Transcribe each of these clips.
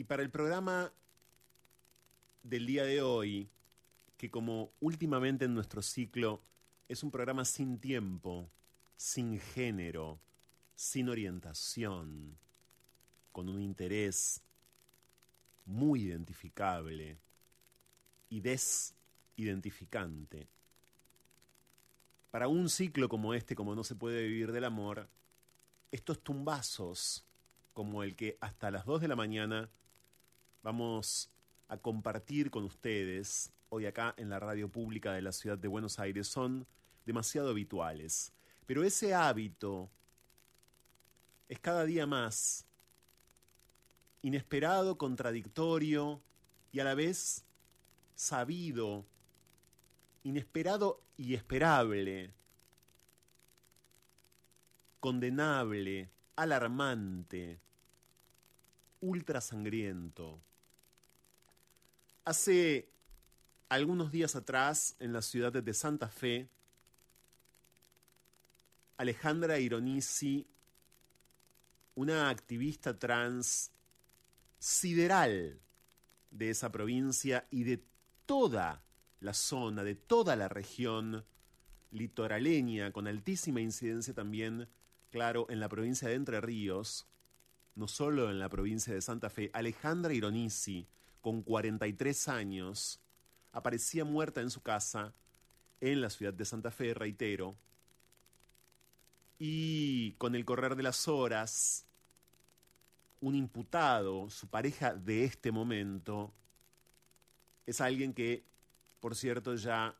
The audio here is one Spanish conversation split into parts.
Y para el programa del día de hoy, que como últimamente en nuestro ciclo es un programa sin tiempo, sin género, sin orientación, con un interés muy identificable y des identificante. Para un ciclo como este, como no se puede vivir del amor, estos tumbazos, como el que hasta las 2 de la mañana vamos a compartir con ustedes hoy acá en la radio pública de la ciudad de Buenos Aires, son demasiado habituales. Pero ese hábito es cada día más inesperado, contradictorio y a la vez sabido inesperado y esperable, condenable, alarmante, ultra sangriento. Hace algunos días atrás, en la ciudad de Santa Fe, Alejandra Ironisi, una activista trans sideral de esa provincia y de toda la zona, de toda la región litoraleña, con altísima incidencia también, claro, en la provincia de Entre Ríos, no solo en la provincia de Santa Fe, Alejandra Ironisi, con 43 años, aparecía muerta en su casa en la ciudad de Santa Fe, reitero, y con el correr de las horas, un imputado, su pareja de este momento, es alguien que, por cierto, ya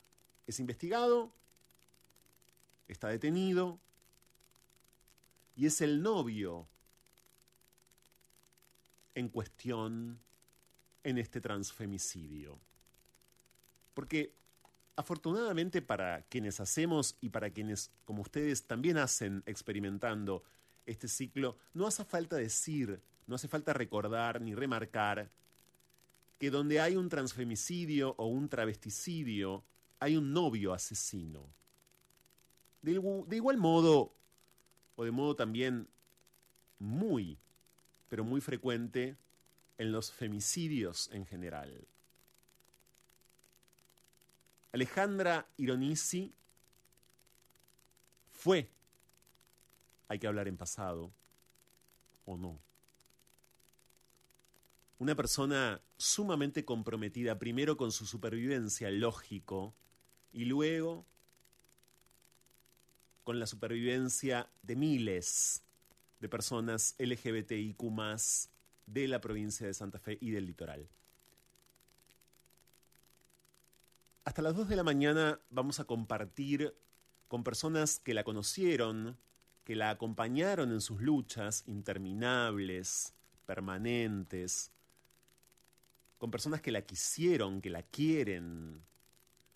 es investigado, está detenido, y es el novio en cuestión en este transfemicidio. Porque afortunadamente para quienes hacemos y para quienes como ustedes también hacen experimentando este ciclo, no hace falta decir, no hace falta recordar ni remarcar que donde hay un transfemicidio o un travesticidio, hay un novio asesino. De, igual modo, o de modo también muy, pero muy frecuente, en los femicidios en general. Alejandra Ironisi fue, hay que hablar en pasado, o no, una persona sumamente comprometida primero con su supervivencia, lógico, y luego con la supervivencia de miles de personas LGBTIQ de la provincia de Santa Fe y del litoral. Hasta las 2 de la mañana vamos a compartir con personas que la conocieron, que la acompañaron en sus luchas interminables, permanentes, con personas que la quisieron, que la quieren,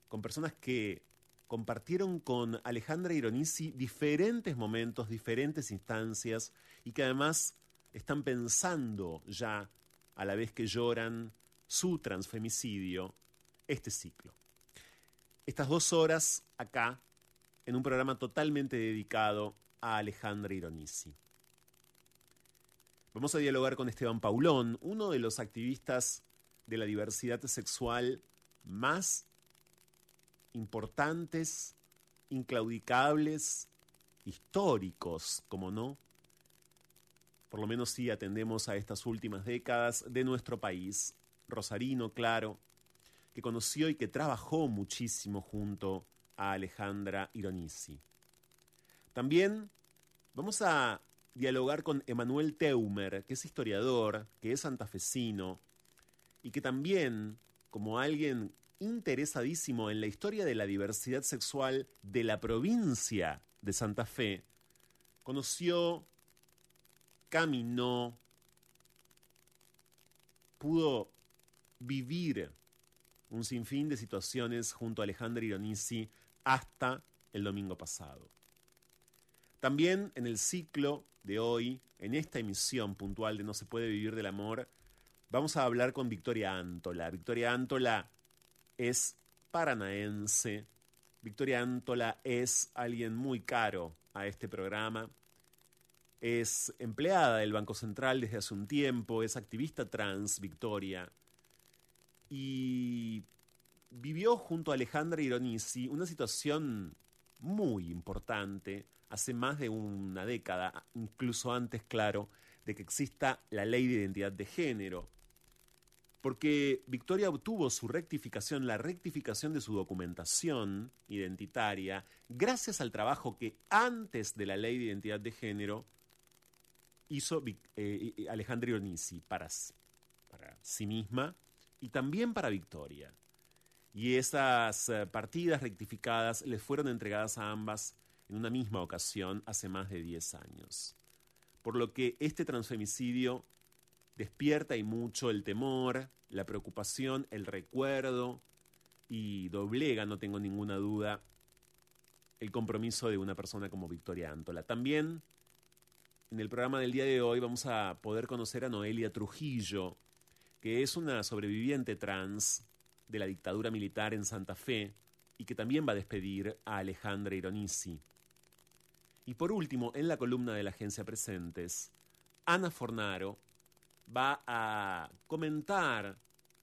con personas que compartieron con Alejandra Ironisi diferentes momentos, diferentes instancias y que además están pensando ya, a la vez que lloran su transfemicidio, este ciclo. Estas dos horas acá, en un programa totalmente dedicado a Alejandra Ironisi. Vamos a dialogar con Esteban Paulón, uno de los activistas de la diversidad sexual más importantes, inclaudicables, históricos, como no, por lo menos si atendemos a estas últimas décadas de nuestro país, Rosarino, claro, que conoció y que trabajó muchísimo junto a Alejandra Ironisi. También vamos a dialogar con Emanuel Teumer, que es historiador, que es santafesino, y que también, como alguien interesadísimo en la historia de la diversidad sexual de la provincia de Santa Fe, conoció caminó, pudo vivir un sinfín de situaciones junto a Alejandra Ironisi hasta el domingo pasado. También en el ciclo de hoy, en esta emisión puntual de No se puede vivir del amor, vamos a hablar con Victoria Antola. Victoria Antola es paranaense. Victoria Antola es alguien muy caro a este programa es empleada del Banco Central desde hace un tiempo, es activista trans, Victoria, y vivió junto a Alejandra Ironisi una situación muy importante hace más de una década, incluso antes, claro, de que exista la ley de identidad de género. Porque Victoria obtuvo su rectificación, la rectificación de su documentación identitaria, gracias al trabajo que antes de la ley de identidad de género hizo eh, Alejandra Ionisi para, para sí misma y también para Victoria. Y esas eh, partidas rectificadas les fueron entregadas a ambas en una misma ocasión hace más de 10 años. Por lo que este transfemicidio despierta y mucho el temor, la preocupación, el recuerdo y doblega, no tengo ninguna duda, el compromiso de una persona como Victoria Antola. También en el programa del día de hoy vamos a poder conocer a Noelia Trujillo, que es una sobreviviente trans de la dictadura militar en Santa Fe y que también va a despedir a Alejandra Ironisi. Y por último, en la columna de la agencia Presentes, Ana Fornaro va a comentar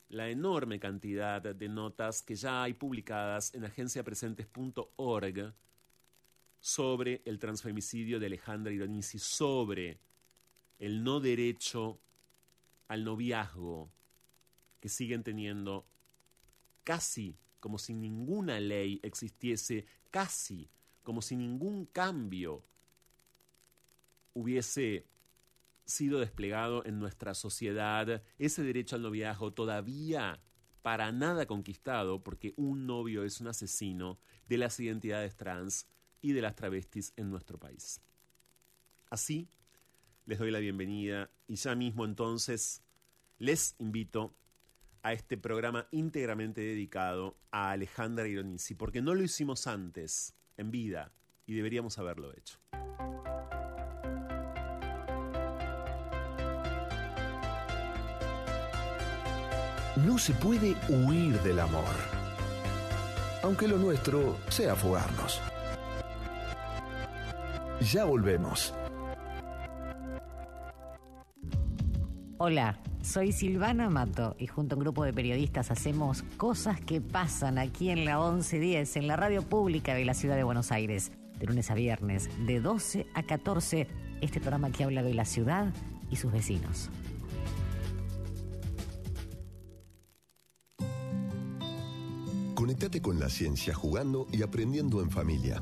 la enorme cantidad de notas que ya hay publicadas en agenciapresentes.org sobre el transfemicidio de Alejandra Ironisi, sobre el no derecho al noviazgo que siguen teniendo casi como si ninguna ley existiese, casi como si ningún cambio hubiese sido desplegado en nuestra sociedad, ese derecho al noviazgo todavía para nada conquistado, porque un novio es un asesino de las identidades trans y de las travestis en nuestro país. Así, les doy la bienvenida y ya mismo entonces les invito a este programa íntegramente dedicado a Alejandra Ironisi, porque no lo hicimos antes, en vida, y deberíamos haberlo hecho. No se puede huir del amor, aunque lo nuestro sea fugarnos. Ya volvemos. Hola, soy Silvana Mato y junto a un grupo de periodistas hacemos cosas que pasan aquí en la 1110, en la radio pública de la ciudad de Buenos Aires, de lunes a viernes, de 12 a 14, este programa que habla de la ciudad y sus vecinos. Conectate con la ciencia jugando y aprendiendo en familia.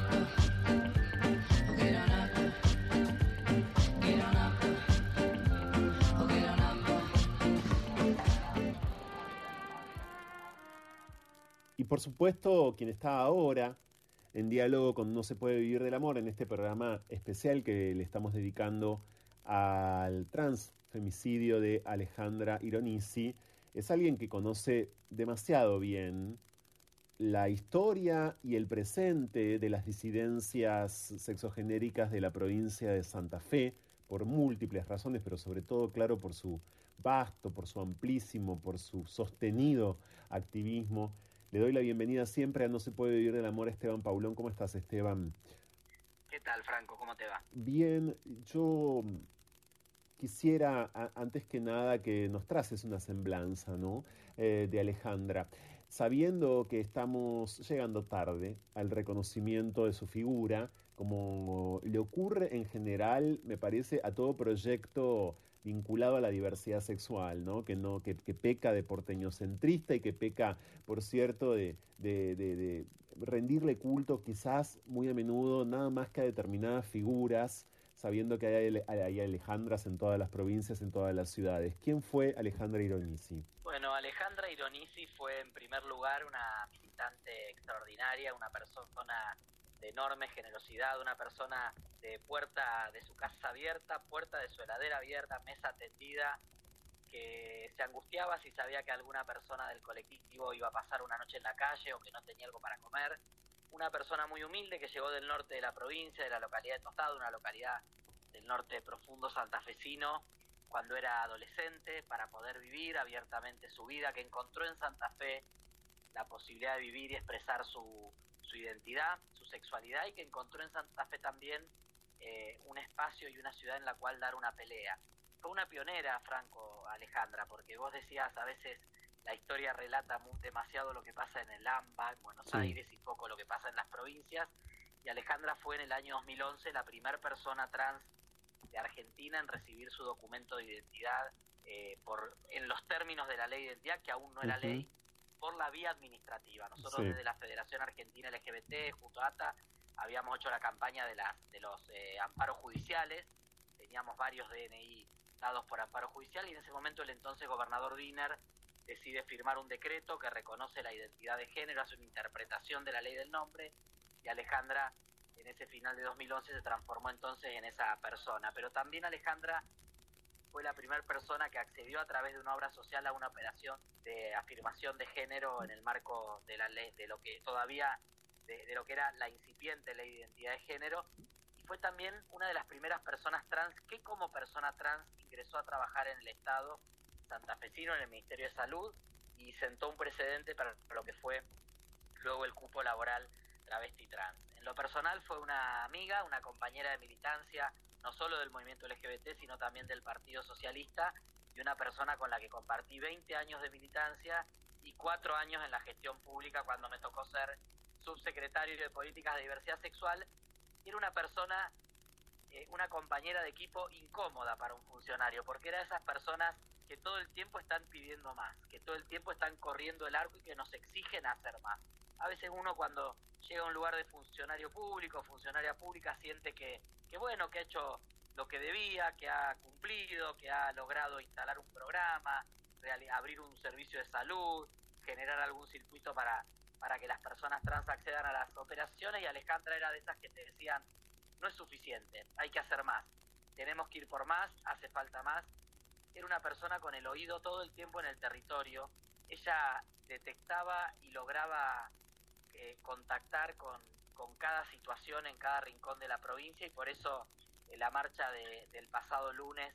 Supuesto, quien está ahora en diálogo con No se puede vivir del amor en este programa especial que le estamos dedicando al transfemicidio de Alejandra Ironisi, es alguien que conoce demasiado bien la historia y el presente de las disidencias sexogenéricas de la provincia de Santa Fe, por múltiples razones, pero sobre todo, claro, por su vasto, por su amplísimo, por su sostenido activismo. Le doy la bienvenida siempre a No se puede vivir del amor, Esteban Paulón. ¿Cómo estás, Esteban? ¿Qué tal, Franco? ¿Cómo te va? Bien, yo quisiera, a- antes que nada, que nos traces una semblanza, ¿no? Eh, de Alejandra. Sabiendo que estamos llegando tarde al reconocimiento de su figura, como le ocurre en general, me parece, a todo proyecto vinculado a la diversidad sexual, ¿no? Que, no, que, que peca de porteñocentrista y que peca, por cierto, de, rendirle culto quizás muy a menudo nada más que a determinadas figuras, sabiendo que hay Alejandras en todas las provincias, en todas las ciudades. ¿Quién fue Alejandra Ironisi? Bueno, Alejandra Ironisi fue en primer lugar una militante extraordinaria, una persona de enorme generosidad, una persona de puerta de su casa abierta, puerta de su heladera abierta, mesa tendida, que se angustiaba si sabía que alguna persona del colectivo iba a pasar una noche en la calle o que no tenía algo para comer. Una persona muy humilde que llegó del norte de la provincia, de la localidad de Tostado, una localidad del norte profundo santafesino, cuando era adolescente, para poder vivir abiertamente su vida, que encontró en Santa Fe la posibilidad de vivir y expresar su, su identidad, su sexualidad, y que encontró en Santa Fe también eh, un espacio y una ciudad en la cual dar una pelea. Fue una pionera, Franco, Alejandra, porque vos decías a veces la historia relata muy, demasiado lo que pasa en el AMBA, en Buenos Aires, y poco lo que pasa en las provincias. Y Alejandra fue en el año 2011 la primera persona trans de Argentina en recibir su documento de identidad eh, por en los términos de la ley de identidad, que aún no era ley, por la vía administrativa. Nosotros desde la Federación Argentina LGBT, junto a ATA, habíamos hecho la campaña de, las, de los eh, amparos judiciales, teníamos varios DNI dados por amparo judicial y en ese momento el entonces gobernador Diner decide firmar un decreto que reconoce la identidad de género, hace una interpretación de la ley del nombre y Alejandra en ese final de 2011 se transformó entonces en esa persona. Pero también Alejandra fue la primera persona que accedió a través de una obra social a una operación de afirmación de género en el marco de la ley, de lo que todavía de, lo que era la incipiente ley de identidad de género, y fue también una de las primeras personas trans que como persona trans ingresó a trabajar en el Estado santafesino, en el Ministerio de Salud, y sentó un precedente para lo que fue luego el cupo laboral travesti trans. En lo personal fue una amiga, una compañera de militancia, no solo del movimiento LGBT, sino también del Partido Socialista, y una persona con la que compartí 20 años de militancia y cuatro años en la gestión pública cuando me tocó ser subsecretario de Políticas de Diversidad Sexual, era una persona, eh, una compañera de equipo incómoda para un funcionario, porque era de esas personas que todo el tiempo están pidiendo más, que todo el tiempo están corriendo el arco y que nos exigen hacer más. A veces uno cuando llega a un lugar de funcionario público, funcionaria pública, siente que, que bueno, que ha hecho lo que debía, que ha cumplido, que ha logrado instalar un programa, abrir un servicio de salud, generar algún circuito para para que las personas trans accedan a las operaciones y Alejandra era de esas que te decían, no es suficiente, hay que hacer más, tenemos que ir por más, hace falta más. Era una persona con el oído todo el tiempo en el territorio, ella detectaba y lograba eh, contactar con, con, cada situación en cada rincón de la provincia y por eso en la marcha del pasado lunes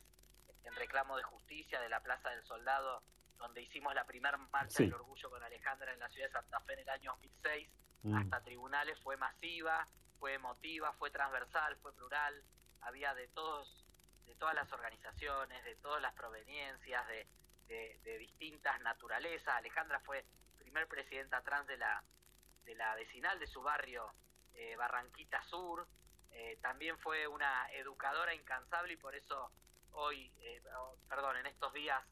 en reclamo de justicia de la Plaza del Soldado donde hicimos la primera marcha del orgullo con Alejandra en la ciudad de Santa Fe en el año 2006, mm. hasta tribunales, fue masiva, fue emotiva, fue transversal, fue plural, había de todos, de todas las organizaciones, de todas las proveniencias, de, de, distintas naturalezas. Alejandra fue primer presidenta trans de la, de la vecinal de su barrio, eh, Barranquita Sur, eh, también fue una educadora incansable y por eso hoy, eh, perdón, en estos días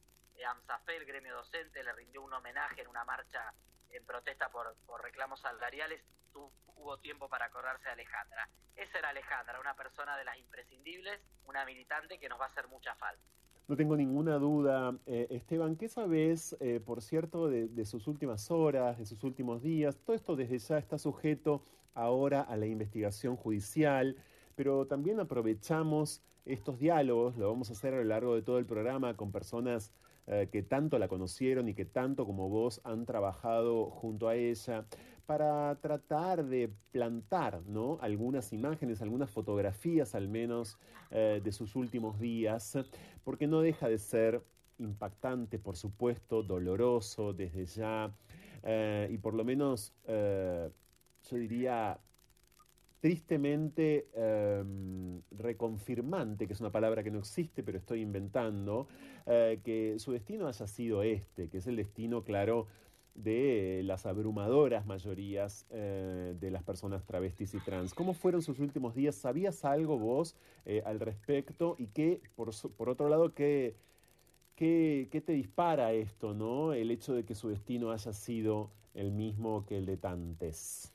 AMSAFE, el gremio docente, le rindió un homenaje en una marcha en protesta por, reclamos salariales, hubo tiempo para acordarse de Alejandra. Esa era Alejandra, una persona de las imprescindibles, una militante que nos va a hacer mucha falta. No tengo ninguna duda. Esteban, ¿qué sabes, por cierto, de, de, sus últimas horas, de sus últimos días? Todo esto desde ya está sujeto ahora a la investigación judicial, pero también aprovechamos estos diálogos, lo vamos a hacer a lo largo de todo el programa con personas eh, que tanto la conocieron y que tanto como vos han trabajado junto a ella para tratar de plantar ¿no? algunas imágenes, algunas fotografías al menos eh, de sus últimos días, porque no deja de ser impactante, por supuesto, doloroso desde ya, eh, y por lo menos yo diría tristemente em, reconfirmante, que es una palabra que no existe, pero estoy inventando, eh, que su destino haya sido este, que es el destino, claro, de las abrumadoras mayorías eh, de las personas travestis y trans. ¿Cómo fueron sus últimos días? ¿Sabías algo vos eh, al respecto? Y qué, por, por otro lado, ¿qué, qué, qué te dispara esto, no? El hecho de que su destino haya sido el mismo que el de Tantes.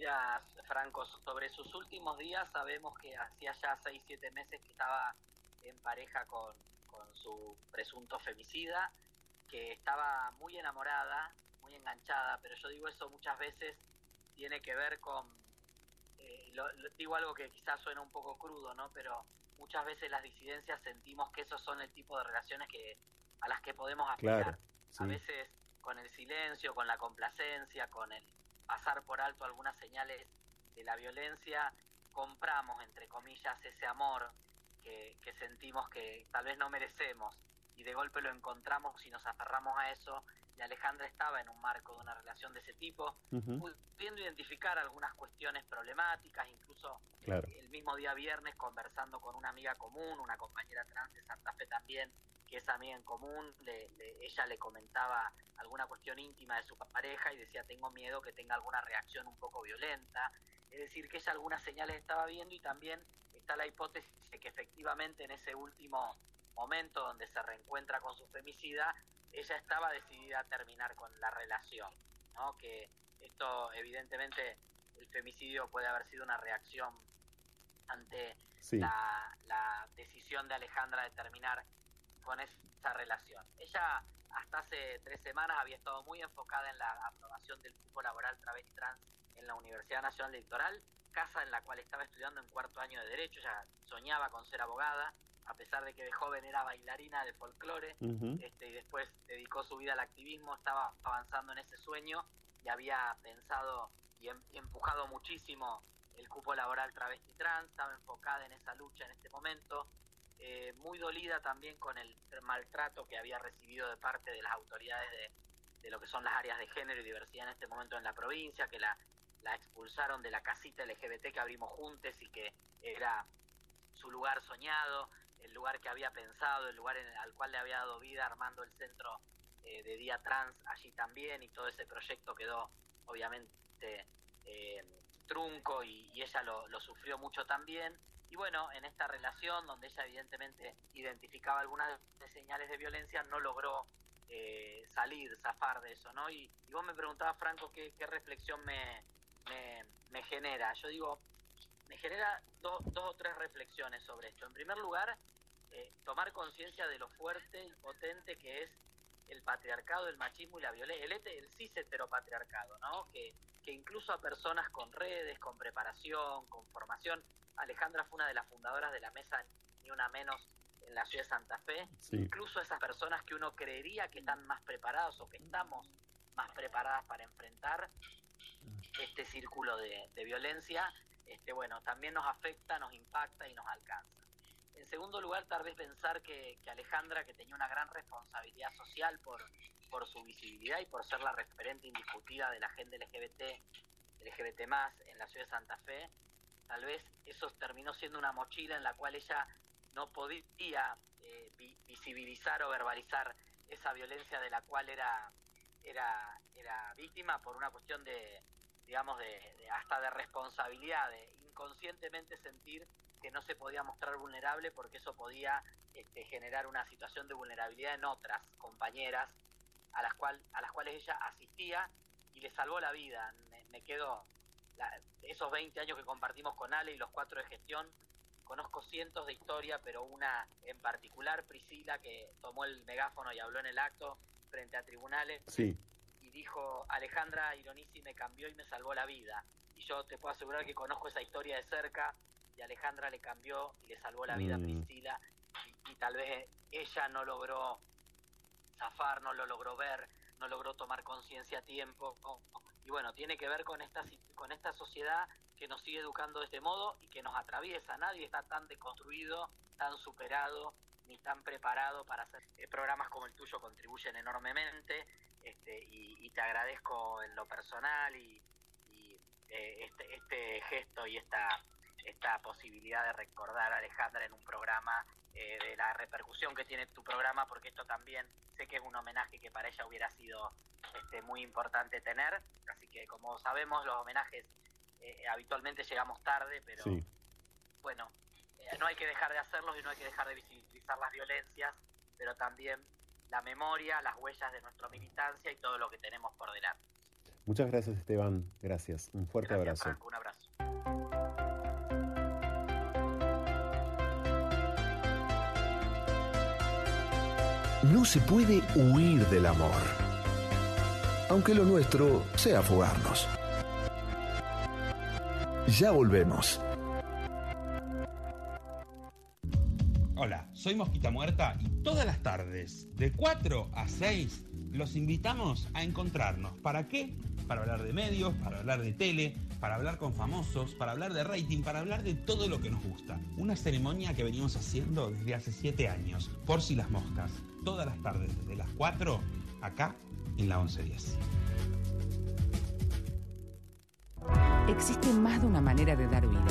Mira, Franco, sobre sus últimos días sabemos que hacía ya 6, 7 meses que estaba en pareja con, su presunto femicida, que estaba muy enamorada, muy enganchada, pero yo digo eso muchas veces tiene que ver con, eh, digo algo que quizás suena un poco crudo, ¿no? Pero muchas veces las disidencias sentimos que esos son el tipo de relaciones que a las que podemos aspirar. A veces con el silencio, con la complacencia, con el pasar por alto algunas señales de la violencia, compramos, entre comillas, ese amor que, que sentimos que tal vez no merecemos y de golpe lo encontramos y nos aferramos a eso y Alejandra estaba en un marco de una relación de ese tipo, pudiendo identificar algunas cuestiones problemáticas, incluso el mismo día viernes conversando con una amiga común, una compañera trans de Santa Fe también, que es amiga en común, ella le comentaba alguna cuestión íntima de su pareja y decía tengo miedo que tenga alguna reacción un poco violenta, es decir, que ella algunas señales estaba viendo y también está la hipótesis de que efectivamente en ese último momento donde se reencuentra con su femicida, ella estaba decidida a terminar con la relación, ¿no? Que esto evidentemente el femicidio puede haber sido una reacción ante la, la, decisión de Alejandra de terminar con esa relación. Ella hasta hace tres semanas había estado muy enfocada en la aprobación del cupo laboral travesti trans en la Universidad Nacional Electoral, casa en la cual estaba estudiando en cuarto año de Derecho, ella soñaba con ser abogada, a pesar de que de joven era bailarina de folclore, este, y después dedicó su vida al activismo, estaba avanzando en ese sueño y había pensado y, em, empujado muchísimo el cupo laboral travesti trans, estaba enfocada en esa lucha en este momento, eh, muy dolida también con el maltrato que había recibido de parte de las autoridades de, de, lo que son las áreas de género y diversidad en este momento en la provincia, que la, la expulsaron de la casita LGBT que abrimos juntos y que era su lugar soñado, el lugar que había pensado, el lugar en, al cual le había dado vida armando el centro eh, de día trans allí también y todo ese proyecto quedó obviamente eh, trunco y, ella lo, sufrió mucho también. Y bueno, en esta relación donde ella evidentemente identificaba algunas señales de violencia, no logró eh, salir, zafar de eso, ¿no? Y, vos me preguntabas, Franco, qué, reflexión me, me, genera. Yo digo, me genera dos o tres reflexiones sobre esto. En primer lugar, eh, tomar conciencia de lo fuerte y potente que es el patriarcado, el machismo y la violencia, el, el cis heteropatriarcado, ¿no? Que, que incluso a personas con redes, con preparación, con formación, Alejandra fue una de las fundadoras de la mesa Ni Una Menos en la ciudad de Santa Fe, incluso esas personas que uno creería que están más preparados o que estamos más preparadas para enfrentar este círculo de, de violencia, este, bueno, también nos afecta, nos impacta y nos alcanza. En segundo lugar, tal vez pensar que, Alejandra, que tenía una gran responsabilidad social por, por su visibilidad y por ser la referente indiscutida de la gente LGBT, LGBT más en la ciudad de Santa Fe, tal vez eso terminó siendo una mochila en la cual ella no podía eh, visibilizar o verbalizar esa violencia de la cual era, era, era víctima por una cuestión de, digamos, de, hasta de responsabilidad, de inconscientemente sentir que no se podía mostrar vulnerable porque eso podía este, generar una situación de vulnerabilidad en otras compañeras a las, cual, a las cuales ella asistía y le salvó la vida. Me, quedo, esos 20 años que compartimos con Ale y los cuatro de gestión, conozco cientos de historias, pero una en particular, Priscila, que tomó el megáfono y habló en el acto frente a tribunales. Y dijo, Alejandra Ironisi me cambió y me salvó la vida. Y yo te puedo asegurar que conozco esa historia de cerca y Alejandra le cambió y le salvó la vida a mm. Priscila y, tal vez ella no logró zafar, no lo logró ver, no logró tomar conciencia a tiempo. Y bueno, tiene que ver con esta, con esta sociedad que nos sigue educando de este modo y que nos atraviesa. Nadie está tan deconstruido, tan superado, ni tan preparado para hacer eh, programas como el tuyo contribuyen enormemente. Este, y, te agradezco en lo personal y, eh, este, este gesto y esta esta posibilidad de recordar a Alejandra en un programa, eh, de la repercusión que tiene tu programa, porque esto también sé que es un homenaje que para ella hubiera sido este, muy importante tener. Así que como sabemos, los homenajes eh, habitualmente llegamos tarde, pero bueno, eh, no hay que dejar de hacerlos y no hay que dejar de visibilizar las violencias, pero también la memoria, las huellas de nuestra militancia y todo lo que tenemos por delante. Muchas gracias Esteban, gracias. Un fuerte abrazo. un abrazo. No se puede huir del amor, aunque lo nuestro sea fugarnos. Ya volvemos. soy Mosquita Muerta y todas las tardes, de 4 a 6, los invitamos a encontrarnos. ¿Para qué? Para hablar de medios, para hablar de tele, para hablar con famosos, para hablar de rating, para hablar de todo lo que nos gusta. Una ceremonia que venimos haciendo desde hace 7 años, por si las moscas, todas las tardes, desde las 4, acá en la 1110. Existe más de una manera de dar vida.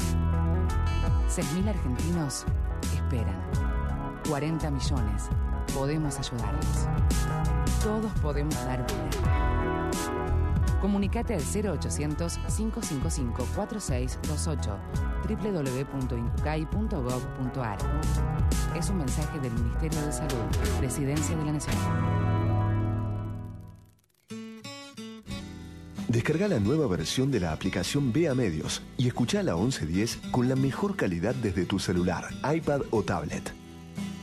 6.000 argentinos esperan. 40 millones. Podemos ayudarlos. Todos podemos dar vida. Comunicate al 0800-555-4628 www.incucay.gov.ar. Es un mensaje del Ministerio de Salud, Presidencia de la Nación. Descarga la nueva versión de la aplicación Vea Medios y escucha la 1110 con la mejor calidad desde tu celular, iPad o tablet.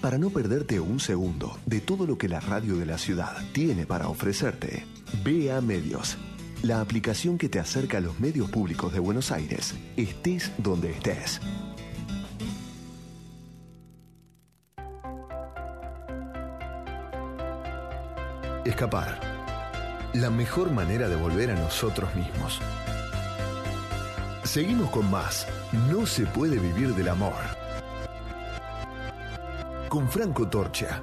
Para no perderte un segundo de todo lo que la radio de la ciudad tiene para ofrecerte, Vea Medios, la aplicación que te acerca a los medios públicos de Buenos Aires, estés donde estés. Escapar. La mejor manera de volver a nosotros mismos. Seguimos con más. No se puede vivir del amor. Con Franco Torcha.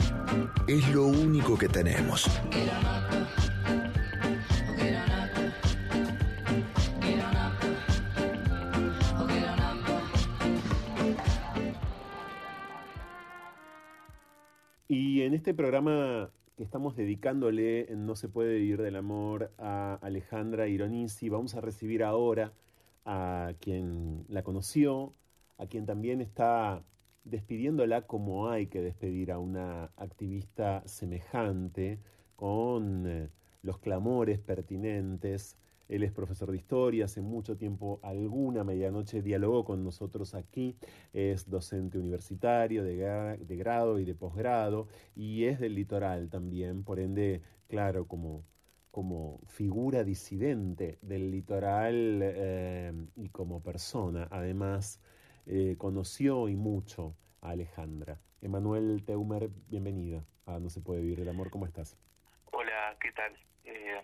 Es lo único que tenemos. Y en este programa que estamos dedicándole en No se puede vivir del amor a Alejandra Ironisi, vamos a recibir ahora a quien la conoció, a quien también está despidiéndola como hay que despedir a una activista semejante, con eh, los clamores pertinentes. Él es profesor de historia, hace mucho tiempo, alguna medianoche, dialogó con nosotros aquí, es docente universitario de, de grado y de posgrado, y es del litoral también, por ende, claro, como, como figura disidente del litoral eh, y como persona, además, eh, conoció y mucho a Alejandra. Emanuel Teumer, bienvenida a No se puede vivir el amor, ¿cómo estás? Hola, ¿qué tal? Eh,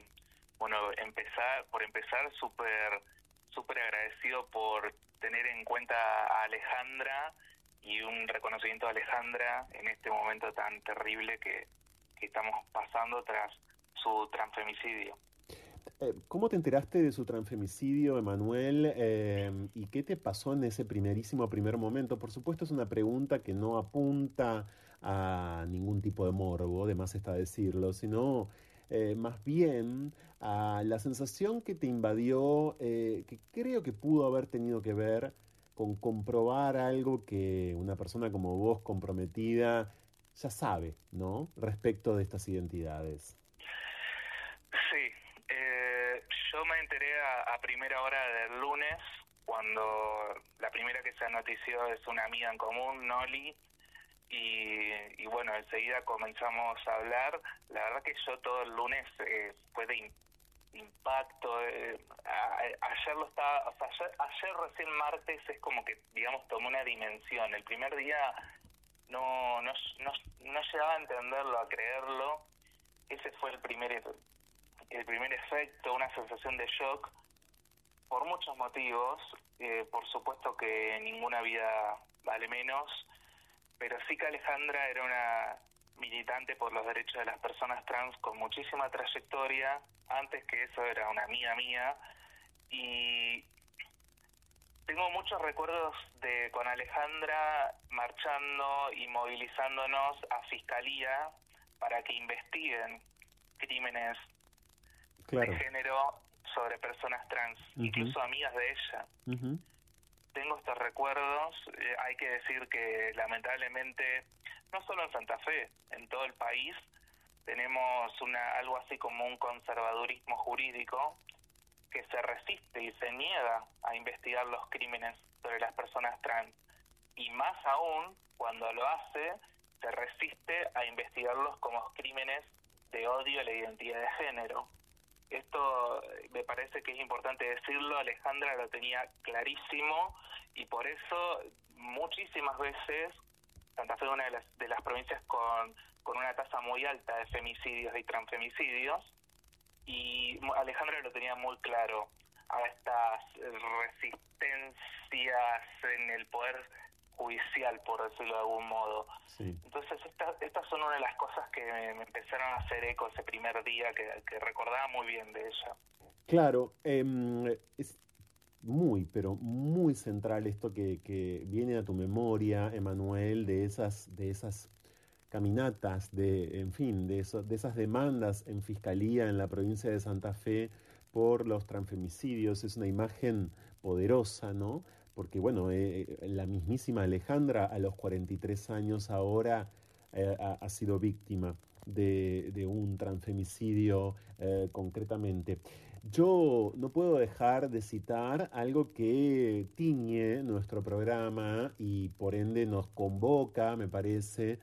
bueno, empezar, por empezar, súper súper agradecido por tener en cuenta a Alejandra y un reconocimiento a Alejandra en este momento tan terrible que, que estamos pasando tras su transfemicidio. Eh, ¿Cómo te enteraste de su transfemicidio, Emanuel? Eh, ¿Y qué te pasó en ese primerísimo primer momento? Por supuesto es una pregunta que no apunta a ningún tipo de morbo, de más está decirlo, sino eh, más bien a la sensación que te invadió, que creo que pudo haber tenido que ver con comprobar algo que una persona como vos comprometida ya sabe, ¿no? Respecto de estas identidades. Sí, eh, yo me enteré a, primera hora del lunes, cuando la primera que se anotició es una amiga en común, Noli, y, y bueno, enseguida comenzamos a hablar. La verdad que yo todo el lunes eh, fue de im- impacto. eh, a- ayer lo estaba, o sea, ayer, ayer recién martes es como que, digamos, tomó una dimensión. El primer día no, no, no, no llegaba a entenderlo, a creerlo. Ese fue el primer, el primer efecto, una sensación de shock por muchos motivos. Eh, por supuesto que ninguna vida vale menos, pero sí que Alejandra era una militante por los derechos de las personas trans con muchísima trayectoria. Antes que eso era una amiga mía y tengo muchos recuerdos de con Alejandra marchando y movilizándonos a fiscalía para que investiguen crímenes Claro. de género sobre personas trans, incluso amigas de ella. Tengo estos recuerdos. Eh, hay que decir que lamentablemente, no solo en Santa Fe, en todo el país, tenemos una, algo así como un conservadurismo jurídico que se resiste y se niega a investigar los crímenes sobre las personas trans. Y más aún, cuando lo hace, se resiste a investigarlos como crímenes de odio a la identidad de género. Esto eh, me parece que es importante decirlo, Alejandra lo tenía clarísimo y por eso muchísimas veces Santa Fe es una de las, de las provincias con, con una tasa muy alta de femicidios y transfemicidios y Alejandra lo tenía muy claro. A estas resistencias en el poder judicial, por decirlo de algún modo. Entonces, estas son una de las cosas que me, empezaron a hacer eco ese primer día, que, recordaba muy bien de ella. Claro, em, es muy, pero muy central esto que, que viene a tu memoria, Emanuel, de esas, de esas caminatas, de, en fin, de, eso, de esas demandas en fiscalía en la provincia de Santa Fe por los transfemicidios. Es una imagen poderosa, ¿no? Porque bueno, eh, eh, la mismísima Alejandra a los 43 años ahora eh, ha, sido víctima de, un transfemicidio concretamente. Yo no puedo dejar de citar algo que tiñe nuestro programa y por ende nos convoca, me parece,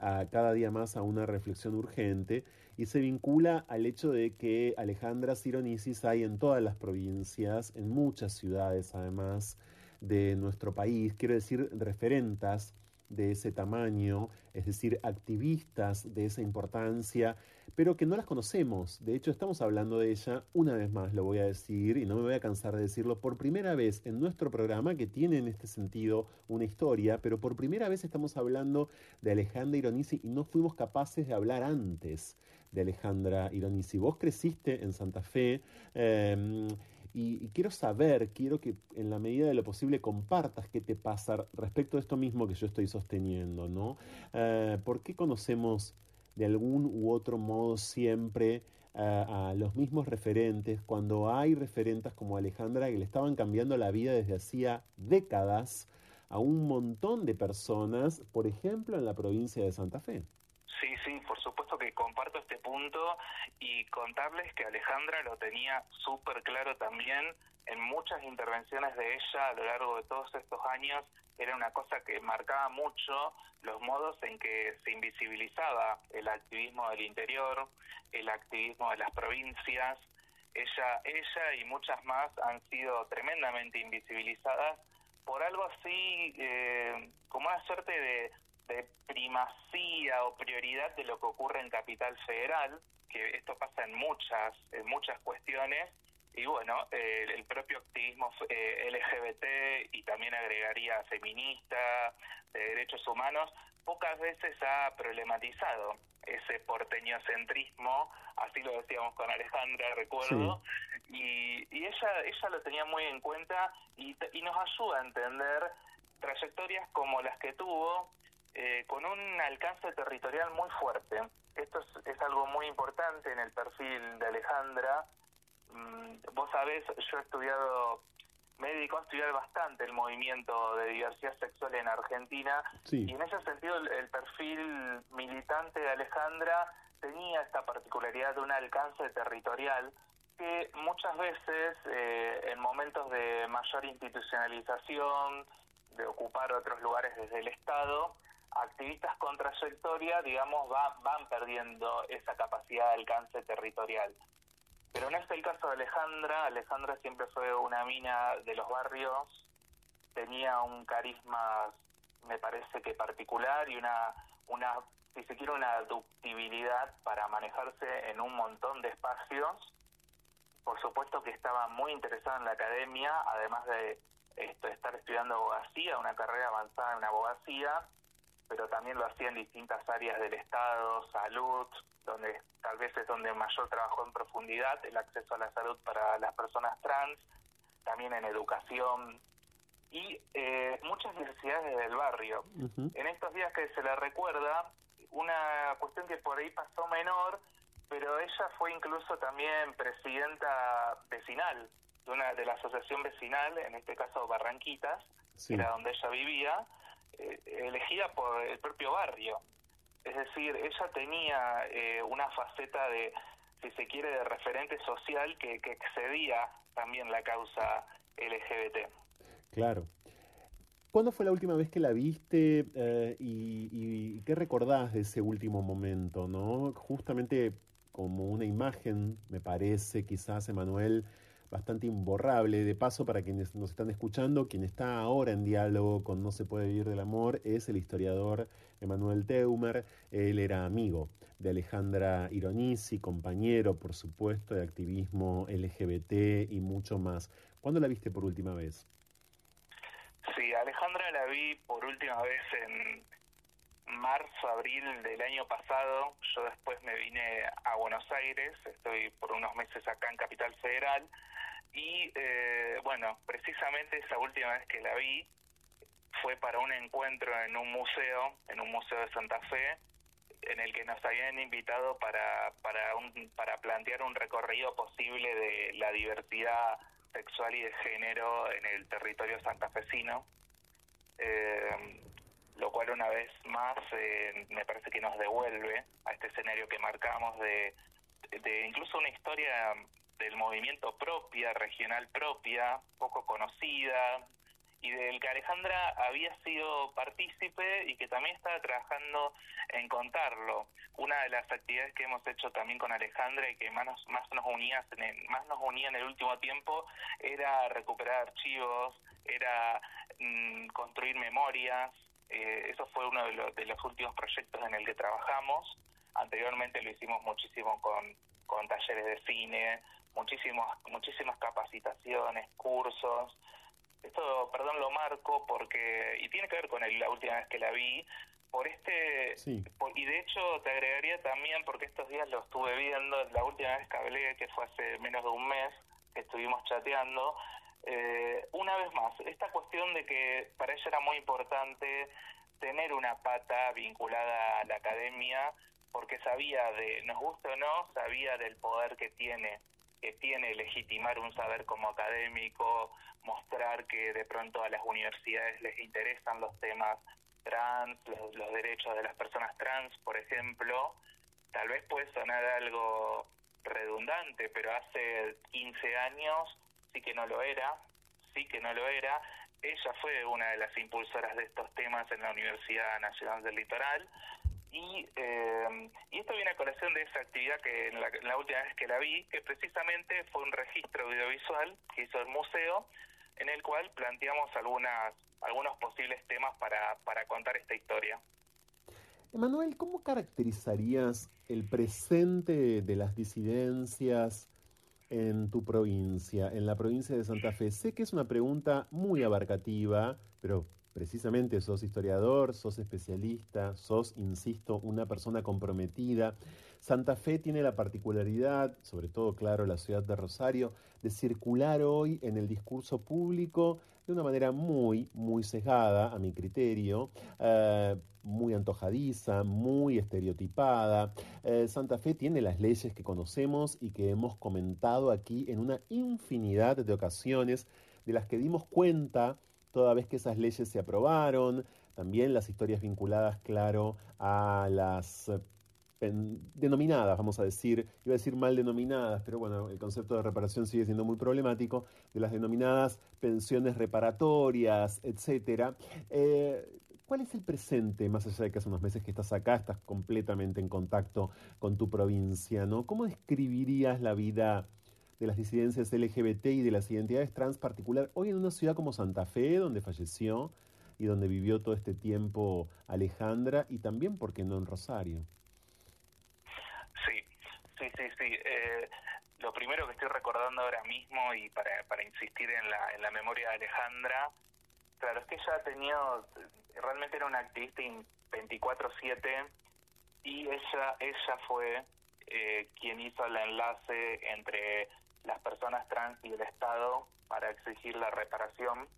a cada día más a una reflexión urgente y se vincula al hecho de que Alejandra Sironisis hay en todas las provincias, en muchas ciudades además, de nuestro país, quiero decir referentas de ese tamaño, es decir, activistas de esa importancia, pero que no las conocemos. De hecho, estamos hablando de ella, una vez más lo voy a decir, y no me voy a cansar de decirlo, por primera vez en nuestro programa, que tiene en este sentido una historia, pero por primera vez estamos hablando de Alejandra Ironisi y no fuimos capaces de hablar antes de Alejandra Ironisi. Vos creciste en Santa Fe. Em, y, quiero saber, quiero que en la medida de lo posible compartas qué te pasa respecto a esto mismo que yo estoy sosteniendo, ¿no? Eh, ¿Por qué conocemos de algún u otro modo siempre eh, a los mismos referentes cuando hay referentes como Alejandra que le estaban cambiando la vida desde hacía décadas a un montón de personas, por ejemplo, en la provincia de Santa Fe? Sí, sí, por supuesto que comparto este punto y contarles que Alejandra lo tenía súper claro también en muchas intervenciones de ella a lo largo de todos estos años. Era una cosa que marcaba mucho los modos en que se invisibilizaba el activismo del interior, el activismo de las provincias. Ella, ella y muchas más han sido tremendamente invisibilizadas por algo así eh, como una suerte de de primacía o prioridad de lo que ocurre en Capital Federal, que esto pasa en muchas, en muchas cuestiones, y bueno, el propio activismo eh, LGBT y también agregaría feminista, de derechos humanos, pocas veces ha problematizado ese porteñocentrismo, así lo decíamos con Alejandra, recuerdo, y, y, ella, ella lo tenía muy en cuenta y, y nos ayuda a entender trayectorias como las que tuvo eh, con un alcance territorial muy fuerte. Esto es, algo muy importante en el perfil de Alejandra. Mm, vos sabés, yo he estudiado, me dedico a estudiar bastante el movimiento de diversidad sexual en Argentina y en ese sentido el, perfil militante de Alejandra tenía esta particularidad de un alcance territorial que muchas veces eh, en momentos de mayor institucionalización, de ocupar otros lugares desde el Estado, activistas con trayectoria, digamos, van perdiendo esa capacidad de alcance territorial. Pero no es el caso de Alejandra. Alejandra siempre fue una mina de los barrios, tenía un carisma, me parece que particular, y una, una si se quiere, una ductibilidad para manejarse en un montón de espacios. Por supuesto que estaba muy interesada en la academia, además de esto, estar estudiando abogacía, una carrera avanzada en abogacía, pero también lo hacía en distintas áreas del Estado, salud, donde tal vez es donde mayor trabajó en profundidad, el acceso a la salud para las personas trans, también en educación y eh, muchas necesidades del barrio. En estos días que se le recuerda, una cuestión que por ahí pasó menor, pero ella fue incluso también presidenta vecinal de una de la asociación vecinal, en este caso Barranquitas, Sí. que era donde ella vivía, elegida por el propio barrio. Es decir, ella tenía eh, una faceta de, si se quiere, de referente social que, que excedía también la causa LGBT. Claro. ¿Cuándo fue la última vez que la viste eh, y, y qué recordás de ese último momento, no? Justamente como una imagen, me parece, quizás, Emanuel, bastante imborrable. De paso, para quienes nos están escuchando, quien está ahora en diálogo con No se puede vivir del amor es el historiador Emanuel Teumer. Él era amigo de Alejandra Ironisi, compañero, por supuesto, de activismo LGBT y mucho más. ¿Cuándo la viste por última vez? Sí, Alejandra la vi por última vez en marzo, abril del año pasado. Yo después me vine a Buenos Aires, estoy por unos meses acá en Capital Federal. Y eh, bueno, precisamente esa última vez que la vi fue para un encuentro en un museo, en un museo de Santa Fe, en el que nos habían invitado para, para, para plantear un recorrido posible de la diversidad sexual y de género en el territorio santafesino. Eh, lo cual una vez más eh, me parece que nos devuelve a este escenario que marcamos de, de incluso una historia del movimiento propia, regional propia, poco conocida, y del que Alejandra había sido partícipe y que también estaba trabajando en contarlo. Una de las actividades que hemos hecho también con Alejandra y que más nos, más nos unía más nos unía en el último tiempo era recuperar archivos, era mm, construir memorias. Eh, eso fue uno de, los de los últimos proyectos en el que trabajamos. Anteriormente lo hicimos muchísimo con, con talleres de cine, muchísimos, muchísimas capacitaciones, cursos. Esto, perdón, lo marco porque, y tiene que ver con el- la última vez que la vi, por este, Sí. por- y de hecho te agregaría también, porque estos días lo estuve viendo, la última vez que hablé, que fue hace menos de un mes, que estuvimos chateando, eh, una vez más, esta cuestión de que para ella era muy importante tener una pata vinculada a la academia, porque sabía de, nos gusta o no, sabía del poder que tiene, que tiene legitimar un saber como académico, mostrar que de pronto a las universidades les interesan los temas trans, los, los derechos de las personas trans, por ejemplo, tal vez puede sonar algo redundante, pero hace 15 años sí que no lo era, sí que no lo era. Ella fue una de las impulsoras de estos temas en la Universidad Nacional del Litoral. Y, eh, y esto viene a colación de esa actividad que en la, última vez que la vi, que precisamente fue un registro audiovisual que hizo el museo, en el cual planteamos algunos posibles temas para, para contar esta historia. Emanuel, ¿cómo caracterizarías el presente de las disidencias en tu provincia, en la provincia de Santa Fe? Sé que es una pregunta muy abarcativa, pero precisamente sos historiador, sos especialista, sos, insisto, una persona comprometida. Santa Fe tiene la particularidad, sobre todo, claro, la ciudad de Rosario, de circular hoy en el discurso público de una manera muy, muy sesgada, a mi criterio, eh, muy antojadiza, muy estereotipada. Eh, Santa Fe tiene las leyes que conocemos y que hemos comentado aquí en una infinidad de ocasiones, de las que dimos cuenta toda vez que esas leyes se aprobaron, también las historias vinculadas, claro, a las denominadas, vamos a decir, iba a decir mal denominadas, pero bueno, el concepto de reparación sigue siendo muy problemático, de las denominadas pensiones reparatorias, etcétera. Eh, ¿Cuál es el presente, más allá de que hace unos meses que estás acá, estás completamente en contacto con tu provincia, ¿no? ¿Cómo describirías la vida de las disidencias LGBT y de las identidades trans particular hoy en una ciudad como Santa Fe, donde falleció y donde vivió todo este tiempo Alejandra, y también, ¿por qué no en Rosario? Sí, sí, sí. Eh, lo primero que estoy recordando ahora mismo y para, para insistir en la, en la memoria de Alejandra, claro, es que ella tenido, realmente era una activista in- 24/7 y ella, ella fue eh, quien hizo el enlace entre las personas trans y el Estado para exigir la reparación.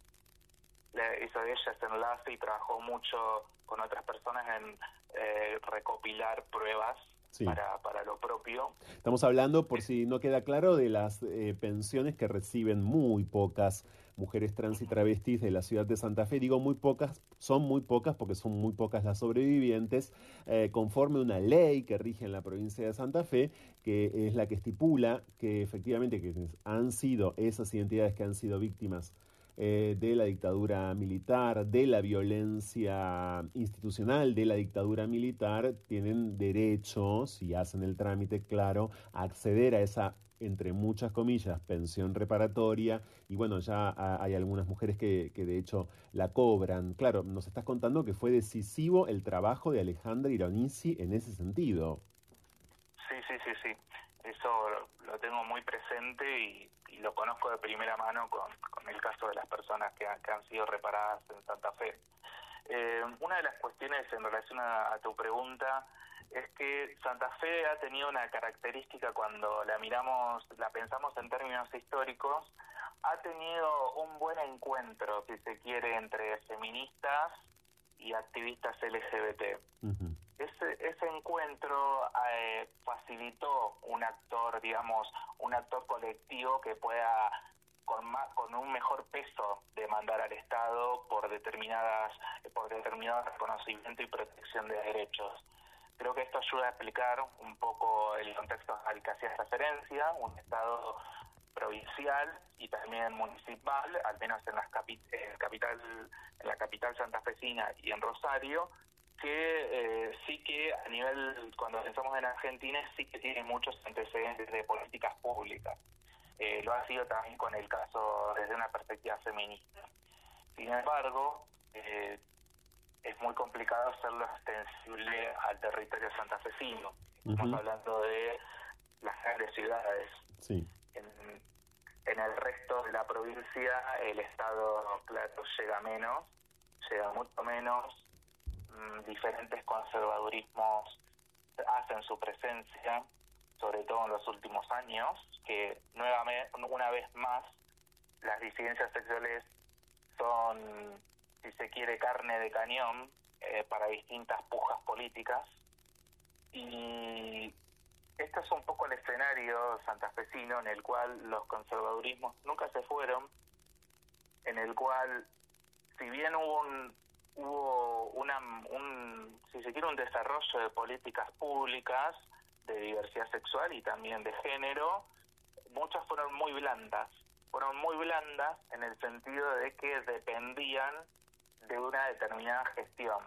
Le hizo ella ese enlace y trabajó mucho con otras personas en eh, recopilar pruebas para, para lo propio. Estamos hablando, por si no queda claro, de las eh, pensiones que reciben muy pocas mujeres trans y travestis de la ciudad de Santa Fe. Digo muy pocas, son muy pocas porque son muy pocas las sobrevivientes, eh, conforme una ley que rige en la provincia de Santa Fe, que es la que estipula que efectivamente que han sido esas identidades que han sido víctimas eh, de la dictadura militar, de la violencia institucional de la dictadura militar, tienen derecho, si hacen el trámite, claro, a acceder a esa entre muchas comillas, pensión reparatoria, y bueno, ya hay algunas mujeres que, que, de hecho la cobran. Claro, nos estás contando que fue decisivo el trabajo de Alejandra Ironisi en ese sentido. Sí, sí, sí, sí. Eso lo tengo muy presente y, lo conozco de primera mano con, el caso de las personas que, han sido reparadas en Santa Fe. Eh, una de las cuestiones en relación a, tu pregunta es que Santa Fe ha tenido una característica cuando la miramos, la pensamos en términos históricos, ha tenido un buen encuentro, si se quiere, entre feministas y activistas LGBT. Ese, ese encuentro eh, facilitó un actor, digamos, un actor colectivo que pueda con más, con un mejor peso demandar al Estado por determinadas por determinado reconocimiento y protección de derechos. Creo que esto ayuda a explicar un poco el contexto al que hacía referencia, un Estado provincial y también municipal, al menos en, las en, capital, en la capital santafesina y en Rosario, que eh, sí que a nivel, cuando pensamos en Argentina, sí que tiene muchos antecedentes de políticas públicas. Eh, lo ha sido también con el caso desde una perspectiva feminista. Sin embargo, eh, es muy complicado hacerlo extensible al territorio santafesino. Estamos hablando de las grandes ciudades. Sí. En, en el resto de la provincia el Estado, claro, llega menos, llega mucho menos, diferentes conservadurismos hacen su presencia, sobre todo en los últimos años, que nuevamente, una vez más, las disidencias sexuales son, si se quiere, carne de cañón eh, para distintas pujas políticas. Y este es un poco el escenario santafesino en el cual los conservadurismos nunca se fueron, en el cual, si bien hubo un, hubo una, un, si se quiere, un desarrollo de políticas públicas de diversidad sexual y también de género. Muchas fueron muy blandas, fueron muy blandas en el sentido de que dependían de una determinada gestión.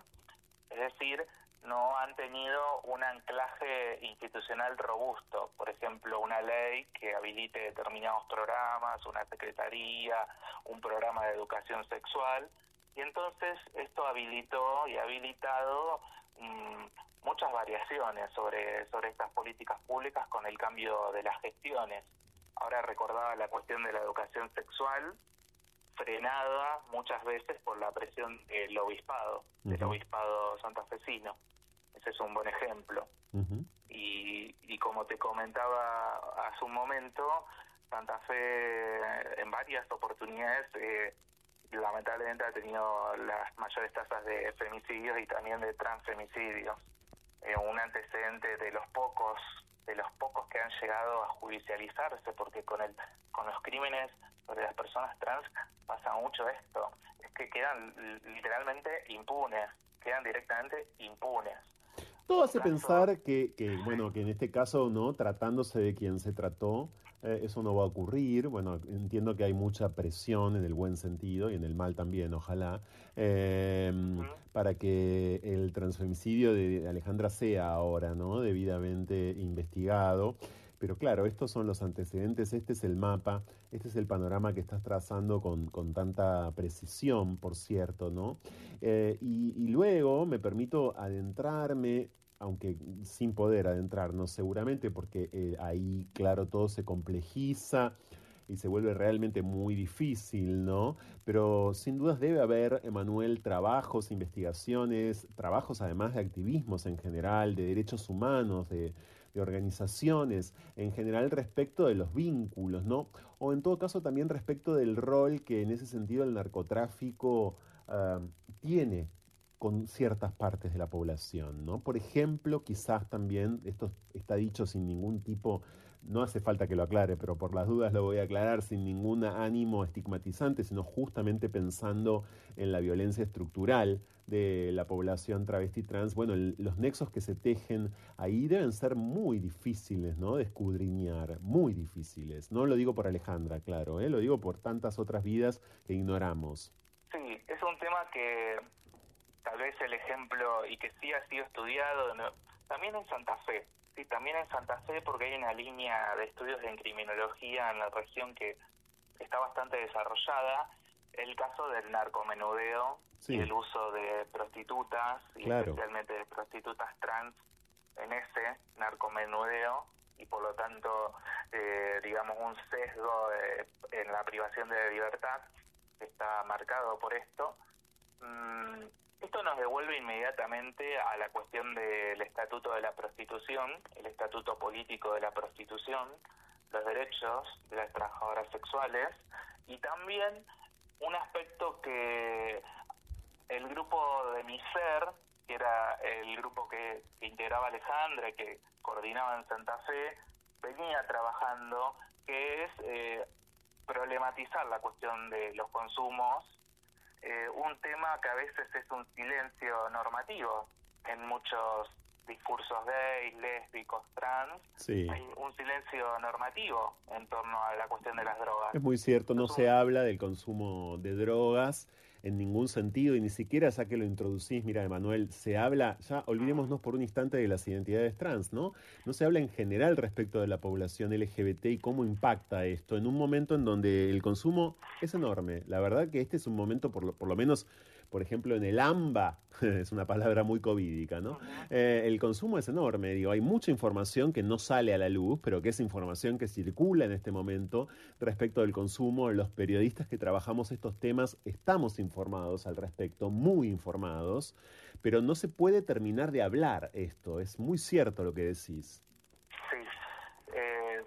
Es decir, no han tenido un anclaje institucional robusto, por ejemplo, una ley que habilite determinados programas, una secretaría, un programa de educación sexual, y entonces esto habilitó y ha habilitado mm, muchas variaciones sobre, sobre estas políticas públicas con el cambio de las gestiones. Ahora recordaba la cuestión de la educación sexual, frenada muchas veces por la presión del obispado, del obispado santafesino. Ese es un buen ejemplo. y, y como te comentaba hace un momento, Santa Fe en varias oportunidades eh, lamentablemente ha tenido las mayores tasas de femicidios y también de transfemicidios. Eh, un antecedente de los pocos de los pocos que han llegado a judicializarse, porque con el con los crímenes sobre las personas trans pasa mucho esto, es que quedan literalmente impunes, quedan directamente impunes. Todo hace pensar que, que, bueno, que en este caso, ¿no? Tratándose de quien se trató, eh, eso no va a ocurrir. Bueno, entiendo que hay mucha presión en el buen sentido y en el mal también, ojalá, em, para que el transfemicidio de Alejandra sea ahora, ¿no? Debidamente investigado. Pero claro, estos son los antecedentes, este es el mapa, este es el panorama que estás trazando con, con tanta precisión, por cierto, ¿no? Eh, y, luego me permito adentrarme aunque sin poder adentrarnos seguramente, porque eh, ahí, claro, todo se complejiza y se vuelve realmente muy difícil, ¿no? Pero sin dudas debe haber, Emanuel, trabajos, investigaciones, trabajos además de activismos en general, de derechos humanos, de, organizaciones, en general respecto de los vínculos, ¿no? O en todo caso también respecto del rol que en ese sentido el narcotráfico ah, tiene con ciertas partes de la población, ¿no? Por ejemplo, quizás también, esto está dicho sin ningún tipo no hace falta que lo aclare, pero por las dudas lo voy a aclarar sin ningún ánimo estigmatizante, sino justamente pensando en la violencia estructural de la población travesti trans. Bueno, los nexos que se tejen ahí deben ser muy difíciles, ¿no? De escudriñar, muy difíciles. No lo digo por Alejandra, claro, ¿eh? lo digo por tantas otras vidas que ignoramos. Sí, es un tema que tal vez el ejemplo y que sí ha sido estudiado también en Santa Fe Sí, también en Santa Fe porque hay una línea de estudios de criminología en la región que está bastante desarrollada. El caso del narcomenudeo y el uso de prostitutas, y especialmente de prostitutas trans, en ese narcomenudeo y por lo tanto, eh, digamos, un sesgo en la privación de libertad está marcado por esto. Mm, esto nos devuelve inmediatamente a la cuestión del estatuto de la prostitución, el estatuto político de la prostitución, los derechos de las trabajadoras sexuales y también un aspecto que el grupo de mi ser, que era el grupo que, integraba Alejandra y que coordinaba en Santa Fe, venía trabajando, que es eh, problematizar la cuestión de los consumos eh, un tema que a veces es un silencio normativo en muchos discursos gays, lésbicos, trans, hay un silencio normativo en torno a la cuestión de las drogas. Es muy cierto, no se habla del consumo de drogas en ningún sentido y ni siquiera ya que lo introducís, mira Emanuel, se habla, ya olvidémonos por un instante de las identidades trans, ¿no? No se habla en general respecto de la población LGBT y cómo impacta esto en un momento en donde el consumo es enorme. La verdad que este es un momento, por lo, por lo menos por ejemplo, en el AMBA, es una palabra muy covídica, ¿no? Eh, el consumo es enorme, digo, hay mucha información que no sale a la luz, pero que es información que circula en este momento respecto del consumo. Los periodistas que trabajamos estos temas estamos informados al respecto, muy informados, pero no se puede terminar de hablar esto, es muy cierto lo que decís. Sí, eh,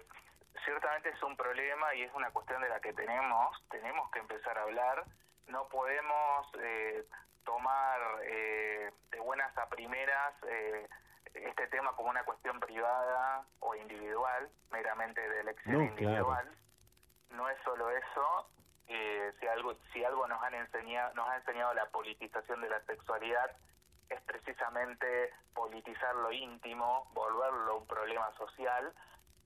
ciertamente es un problema y es una cuestión de la que tenemos, tenemos que empezar a hablar no podemos eh, tomar eh, de buenas a primeras eh, este tema como una cuestión privada o individual, meramente de elección individual. No es solo eso. si algo si algo nos han enseñado nos ha enseñado la politización de la sexualidad es precisamente politizar lo íntimo, volverlo un problema social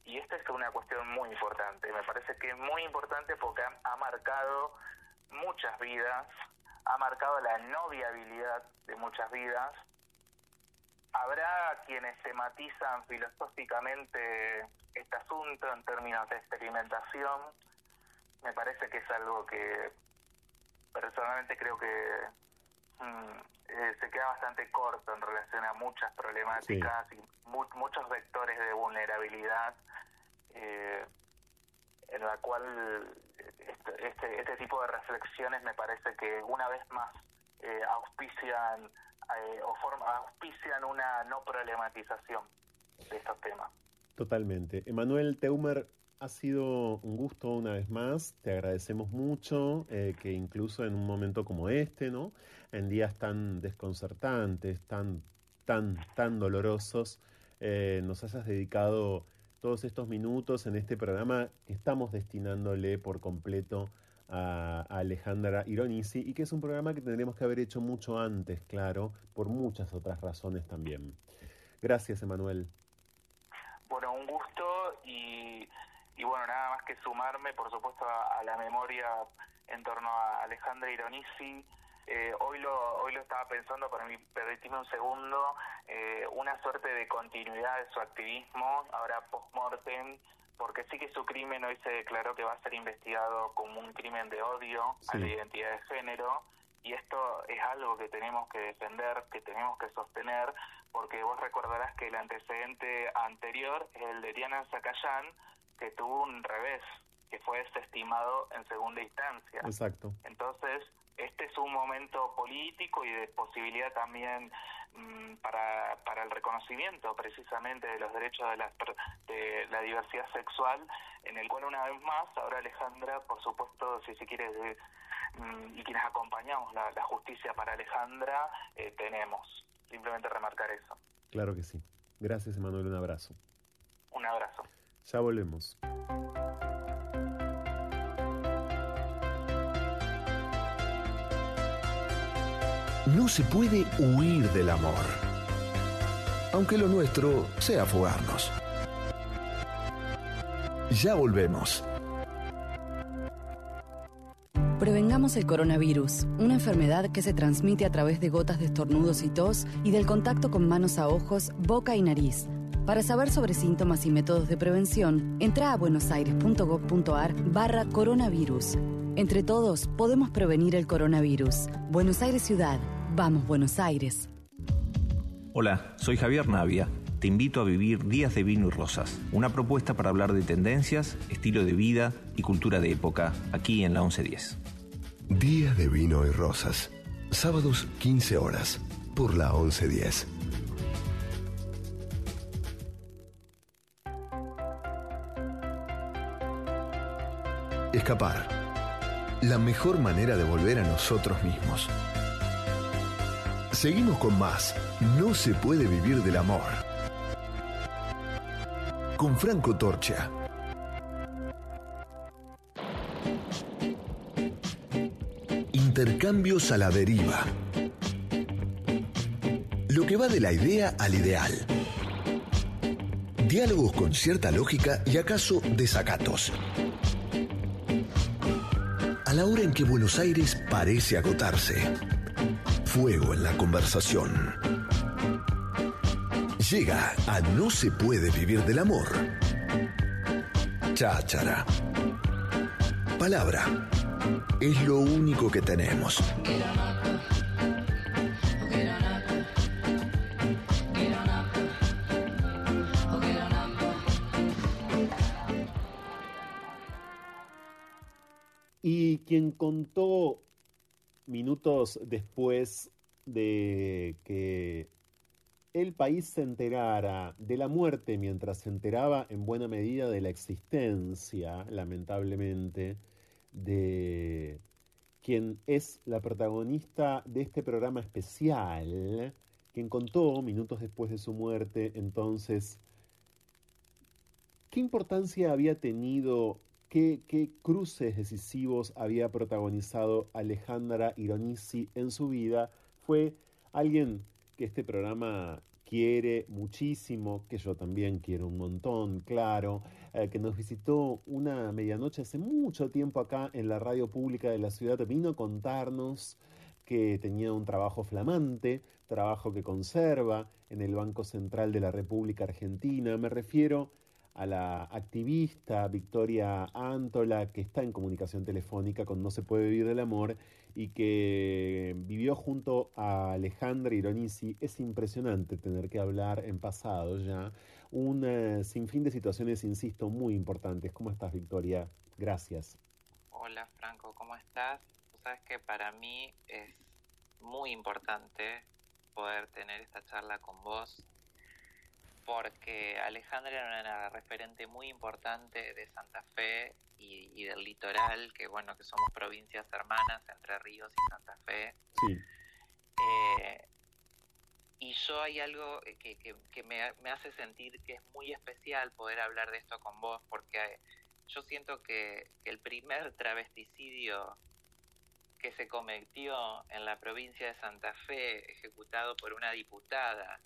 y esta es una cuestión muy importante. Me parece que es muy importante porque ha marcado muchas vidas, ha marcado la no viabilidad de muchas vidas. Habrá quienes se matizan filosóficamente este asunto en términos de experimentación. Me parece que es algo que personalmente creo que mm, eh, se queda bastante corto en relación a muchas problemáticas y muchos vectores de vulnerabilidad eh, en la cual este, este, este, tipo de reflexiones me parece que una vez más eh, auspician eh, o forma, auspician una no problematización de estos temas. Totalmente. Emanuel Teumer, ha sido un gusto una vez más, te agradecemos mucho eh, que incluso en un momento como este, ¿no? En días tan desconcertantes, tan, tan, tan dolorosos, nos hayas dedicado todos estos minutos en este programa estamos destinándole por completo a, Alejandra Ironisi y que es un programa que tendríamos que haber hecho mucho antes, claro, por muchas otras razones también. Gracias, Emanuel. Bueno, un gusto y, bueno, nada más que sumarme, por supuesto, a, a la memoria en torno a Alejandra Ironisi eh, hoy lo hoy lo estaba pensando, para mí, permitirme un segundo, eh, una suerte de continuidad de su activismo, ahora post-mortem, porque sí que su crimen hoy se declaró que va a ser investigado como un crimen de odio a la identidad de género, y esto es algo que tenemos que defender, que tenemos que sostener, porque vos recordarás que el antecedente anterior es el de Diana Zacayán, que tuvo un revés, que fue desestimado en segunda instancia. Exacto. Entonces, este es un momento político y de posibilidad también mm, para, para el reconocimiento precisamente de los derechos de la, de la diversidad sexual, en el cual una vez más, ahora Alejandra, por supuesto, si se quiere mm, y quienes acompañamos la, la justicia para Alejandra eh, tenemos. Simplemente remarcar eso. Claro que sí. Gracias, Emanuel. Un abrazo. Un abrazo. Ya volvemos. No se puede huir del amor, aunque lo nuestro sea fugarnos. Ya volvemos. Prevengamos el coronavirus, una enfermedad que se transmite a través de gotas de estornudos y tos y del contacto con manos a ojos, boca y nariz. Para saber sobre síntomas y métodos de prevención, entra a buenosaires.gov.ar barra coronavirus. Entre todos podemos prevenir el coronavirus. Buenos Aires Ciudad. Vamos, Buenos Aires. Hola, soy Javier Navia. Te invito a vivir Días de Vino y Rosas, una propuesta para hablar de tendencias, estilo de vida y cultura de época, aquí en la 1110. Días de vino y rosas. Sábados 15 horas por la 1110. Escapar. La mejor manera de volver a nosotros mismos. Seguimos con más. No se puede vivir del amor. Con Franco Torcha. Intercambios a la deriva. Lo que va de la idea al ideal. Diálogos con cierta lógica y acaso desacatos. A la hora en que Buenos Aires parece agotarse. Fuego en la conversación. Llega a No se puede vivir del amor. Cháchara. Palabra. Es lo único que tenemos. Y quien contó minutos después de que el país se enterara de la muerte mientras se enteraba en buena medida de la existencia, lamentablemente, de quien es la protagonista de este programa especial, quien contó minutos después de su muerte, entonces, qué importancia había tenido, qué, cruces decisivos había protagonizado Alejandra Ironisi en su vida, fue alguien que este programa quiere muchísimo, que yo también quiero un montón, claro, eh, que nos visitó una medianoche hace mucho tiempo acá en la radio pública de la ciudad, vino a contarnos que tenía un trabajo flamante, trabajo que conserva en el Banco Central de la República Argentina. Me refiero a la activista Victoria Antola, que está en comunicación telefónica con No se puede vivir del amor y que vivió junto a Alejandra Ironisi. Es impresionante tener que hablar en pasado ya un eh, sinfín de situaciones, insisto, muy importantes. ¿Cómo estás, Victoria? Gracias. Hola, Franco, ¿cómo estás? Tú sabes que para mí es muy importante poder tener esta charla con vos porque Alejandra era una referente muy importante de Santa Fe y, y, del litoral, que bueno, que somos provincias hermanas, Entre Ríos y Santa Fe. Sí. Eh, y yo hay algo que, que, que me, me, hace sentir que es muy especial poder hablar de esto con vos, porque yo siento que el primer travesticidio que se cometió en la provincia de Santa Fe, ejecutado por una diputada,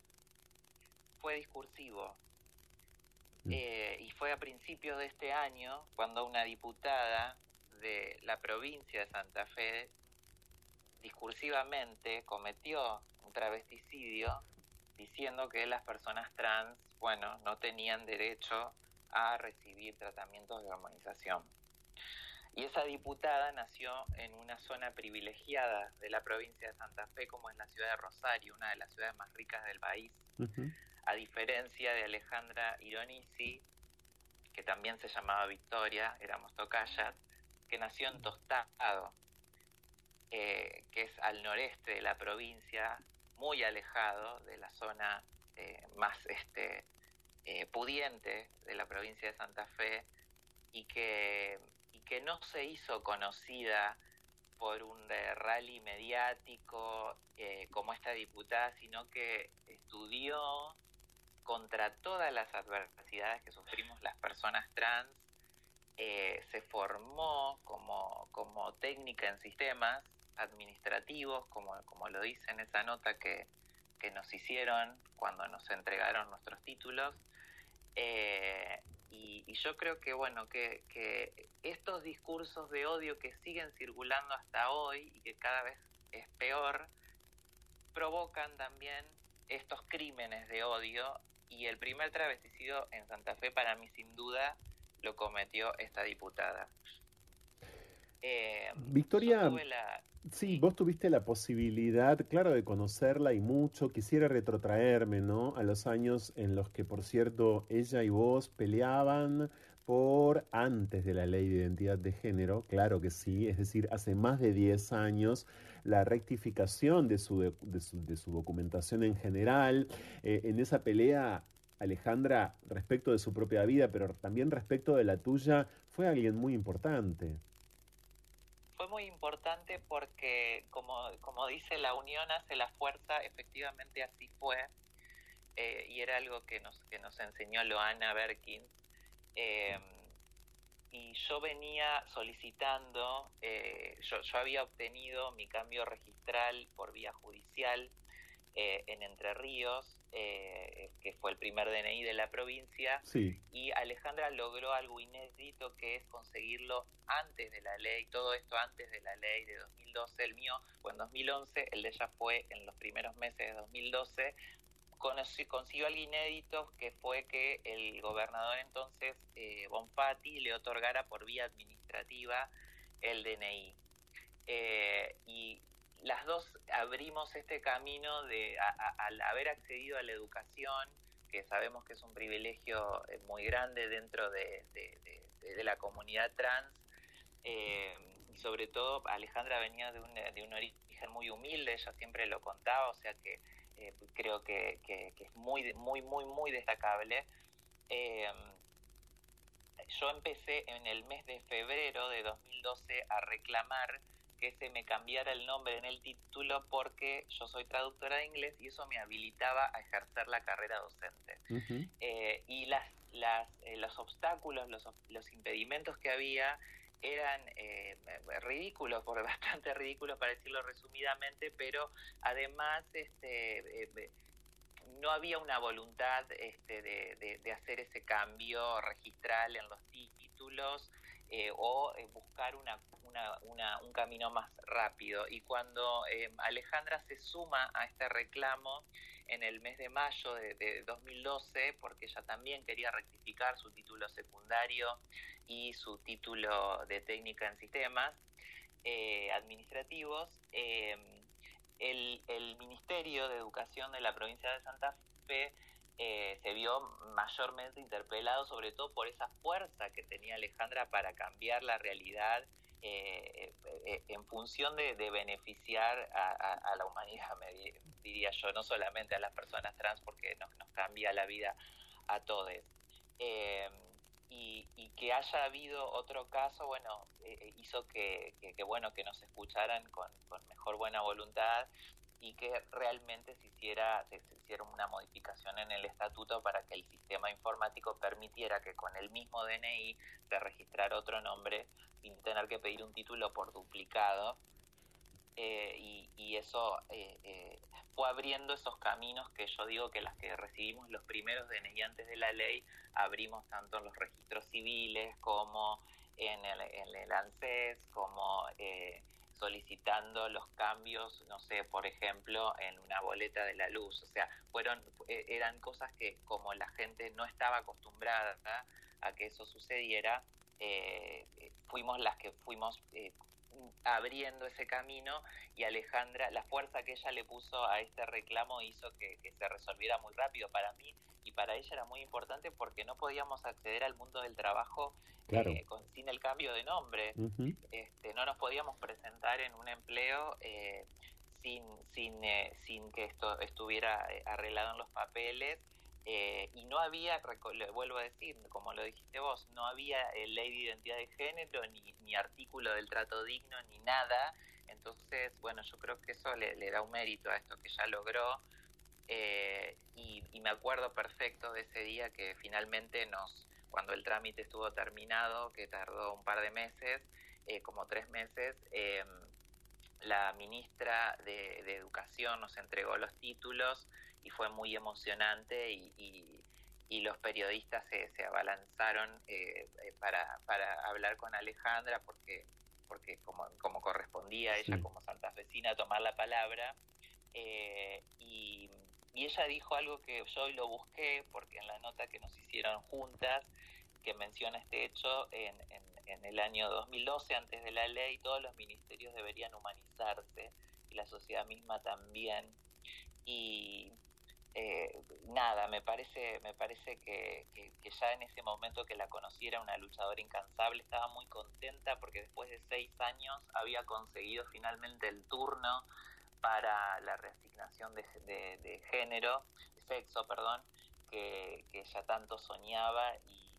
fue discursivo. Eh, y fue a principios de este año cuando una diputada de la provincia de Santa Fe discursivamente cometió un travesticidio diciendo que las personas trans, bueno, no tenían derecho a recibir tratamientos de hormonización. Y esa diputada nació en una zona privilegiada de la provincia de Santa Fe, como es la ciudad de Rosario, una de las ciudades más ricas del país. Uh -huh a diferencia de Alejandra Ironisi, que también se llamaba Victoria, éramos tocayas, que nació en Tostado, eh, que es al noreste de la provincia, muy alejado de la zona eh, más este, eh, pudiente de la provincia de Santa Fe, y que, y que no se hizo conocida por un rally mediático como esta diputada, sino que estudió contra todas las adversidades que sufrimos las personas trans, eh, se formó como, como técnica en sistemas administrativos, como, como lo dice en esa nota que, que nos hicieron cuando nos entregaron nuestros títulos. Eh, y, y, yo creo que, bueno, que, que estos discursos de odio que siguen circulando hasta hoy y que cada vez es peor, provocan también estos crímenes de odio y el primer travesticidio en Santa Fe para mí sin duda lo cometió esta diputada. Eh, Victoria, la... sí, vos tuviste la posibilidad, claro, de conocerla y mucho. Quisiera retrotraerme, ¿no? A los años en los que, por cierto, ella y vos peleaban por antes de la ley de identidad de género, claro que sí, es decir, hace más de 10 años la rectificación de su, de, su, de su, documentación en general, eh, en esa pelea Alejandra, respecto de su propia vida, pero también respecto de la tuya, fue alguien muy importante. Fue muy importante porque, como, como dice, la unión hace la fuerza, efectivamente así fue, eh, y era algo que nos, que nos enseñó Loana Berkin. Eh, y yo venía solicitando, eh, yo, yo, había obtenido mi cambio registral por vía judicial eh, en Entre Ríos, eh, que fue el primer DNI de la provincia, sí. y Alejandra logró algo inédito que es conseguirlo antes de la ley, todo esto antes de la ley de 2012, el mío fue en 2011, el de ella fue en los primeros meses de 2012, consiguió algo inédito que fue que el gobernador entonces, eh, Bonfatti, le otorgara por vía administrativa el DNI. Eh, y las dos abrimos este camino de al haber accedido a la educación, que sabemos que es un privilegio eh, muy grande dentro de, de, de, de la comunidad trans, eh, y sobre todo Alejandra venía de un, de un origen muy humilde, ella siempre lo contaba, o sea que eh, creo que, que, que, es muy, muy, muy, muy destacable. Eh, yo empecé en el mes de febrero de 2012 a reclamar que se me cambiara el nombre en el título porque yo soy traductora de inglés y eso me habilitaba a ejercer la carrera docente. Uh -huh. eh, y las, las, eh, los obstáculos, los, los, impedimentos que había eran eh, ridículos, por bastante ridículos para decirlo resumidamente, pero además este, eh, no había una voluntad este, de, de, hacer ese cambio registral en los títulos eh, o eh, buscar una, una, una, un camino más rápido. Y cuando eh, Alejandra se suma a este reclamo en el mes de mayo de, de, 2012, porque ella también quería rectificar su título secundario y su título de técnica en sistemas eh, administrativos, el, el Ministerio de Educación de la provincia de Santa Fe eh, se vio mayormente interpelado sobre todo por esa fuerza que tenía Alejandra para cambiar la realidad eh, eh, en función de, beneficiar a, la humanidad, me diría yo, no solamente a las personas trans porque nos, nos cambia la vida a todos. Y, y, que haya habido otro caso, bueno, hizo que, bueno, que nos escucharan con, con mejor buena voluntad y que realmente se hiciera, se, se, hiciera una modificación en el estatuto para que el sistema informático permitiera que con el mismo DNI se registrara otro nombre sin tener que pedir un título por duplicado. Eh, y, y, eso eh, eh, fue abriendo esos caminos que yo digo que las que recibimos los primeros DNI antes de la ley, abrimos tanto en los registros civiles como en el, en el ANSES, como eh, solicitando los cambios, no sé, por ejemplo, en una boleta de la luz. O sea, fueron, eh, eran cosas que como la gente no estaba acostumbrada a que eso sucediera, eh, fuimos las que fuimos eh, abriendo ese camino y Alejandra, la fuerza que ella le puso a este reclamo hizo que, que se resolviera muy rápido. Para mí y para ella era muy importante porque no podíamos acceder al mundo del trabajo claro. eh, con, sin el cambio de nombre. Uh -huh. este, no nos podíamos presentar en un empleo eh, sin, sin, eh, sin que esto estuviera eh, arreglado en los papeles. Eh, y no había, le vuelvo a decir, como lo dijiste vos, no había ley de identidad de género, ni, ni artículo del trato digno, ni nada entonces, bueno, yo creo que eso le, le da un mérito a esto que ya logró. Eh, y, y, me acuerdo perfecto de ese día que finalmente nos, cuando el trámite estuvo terminado, que tardó un par de meses, eh, como tres meses, eh, la ministra de, Educación nos entregó los títulos y fue muy emocionante y, y, y los periodistas se, se abalanzaron eh, para, para hablar con Alejandra porque, porque como, como correspondía a ella sí. como santafesina tomar la palabra. Eh, y, y, ella dijo algo que yo hoy lo busqué porque en la nota que nos hicieron juntas, que menciona este hecho, en, en, en, el año 2012, antes de la ley, todos los ministerios deberían humanizarse y la sociedad misma también. Y eh, nada, me parece, me parece que, que, ya en ese momento que la conocí era una luchadora incansable, estaba muy contenta porque después de seis años había conseguido finalmente el turno para la reasignación de, de, género, sexo, perdón, que, que ella tanto soñaba y,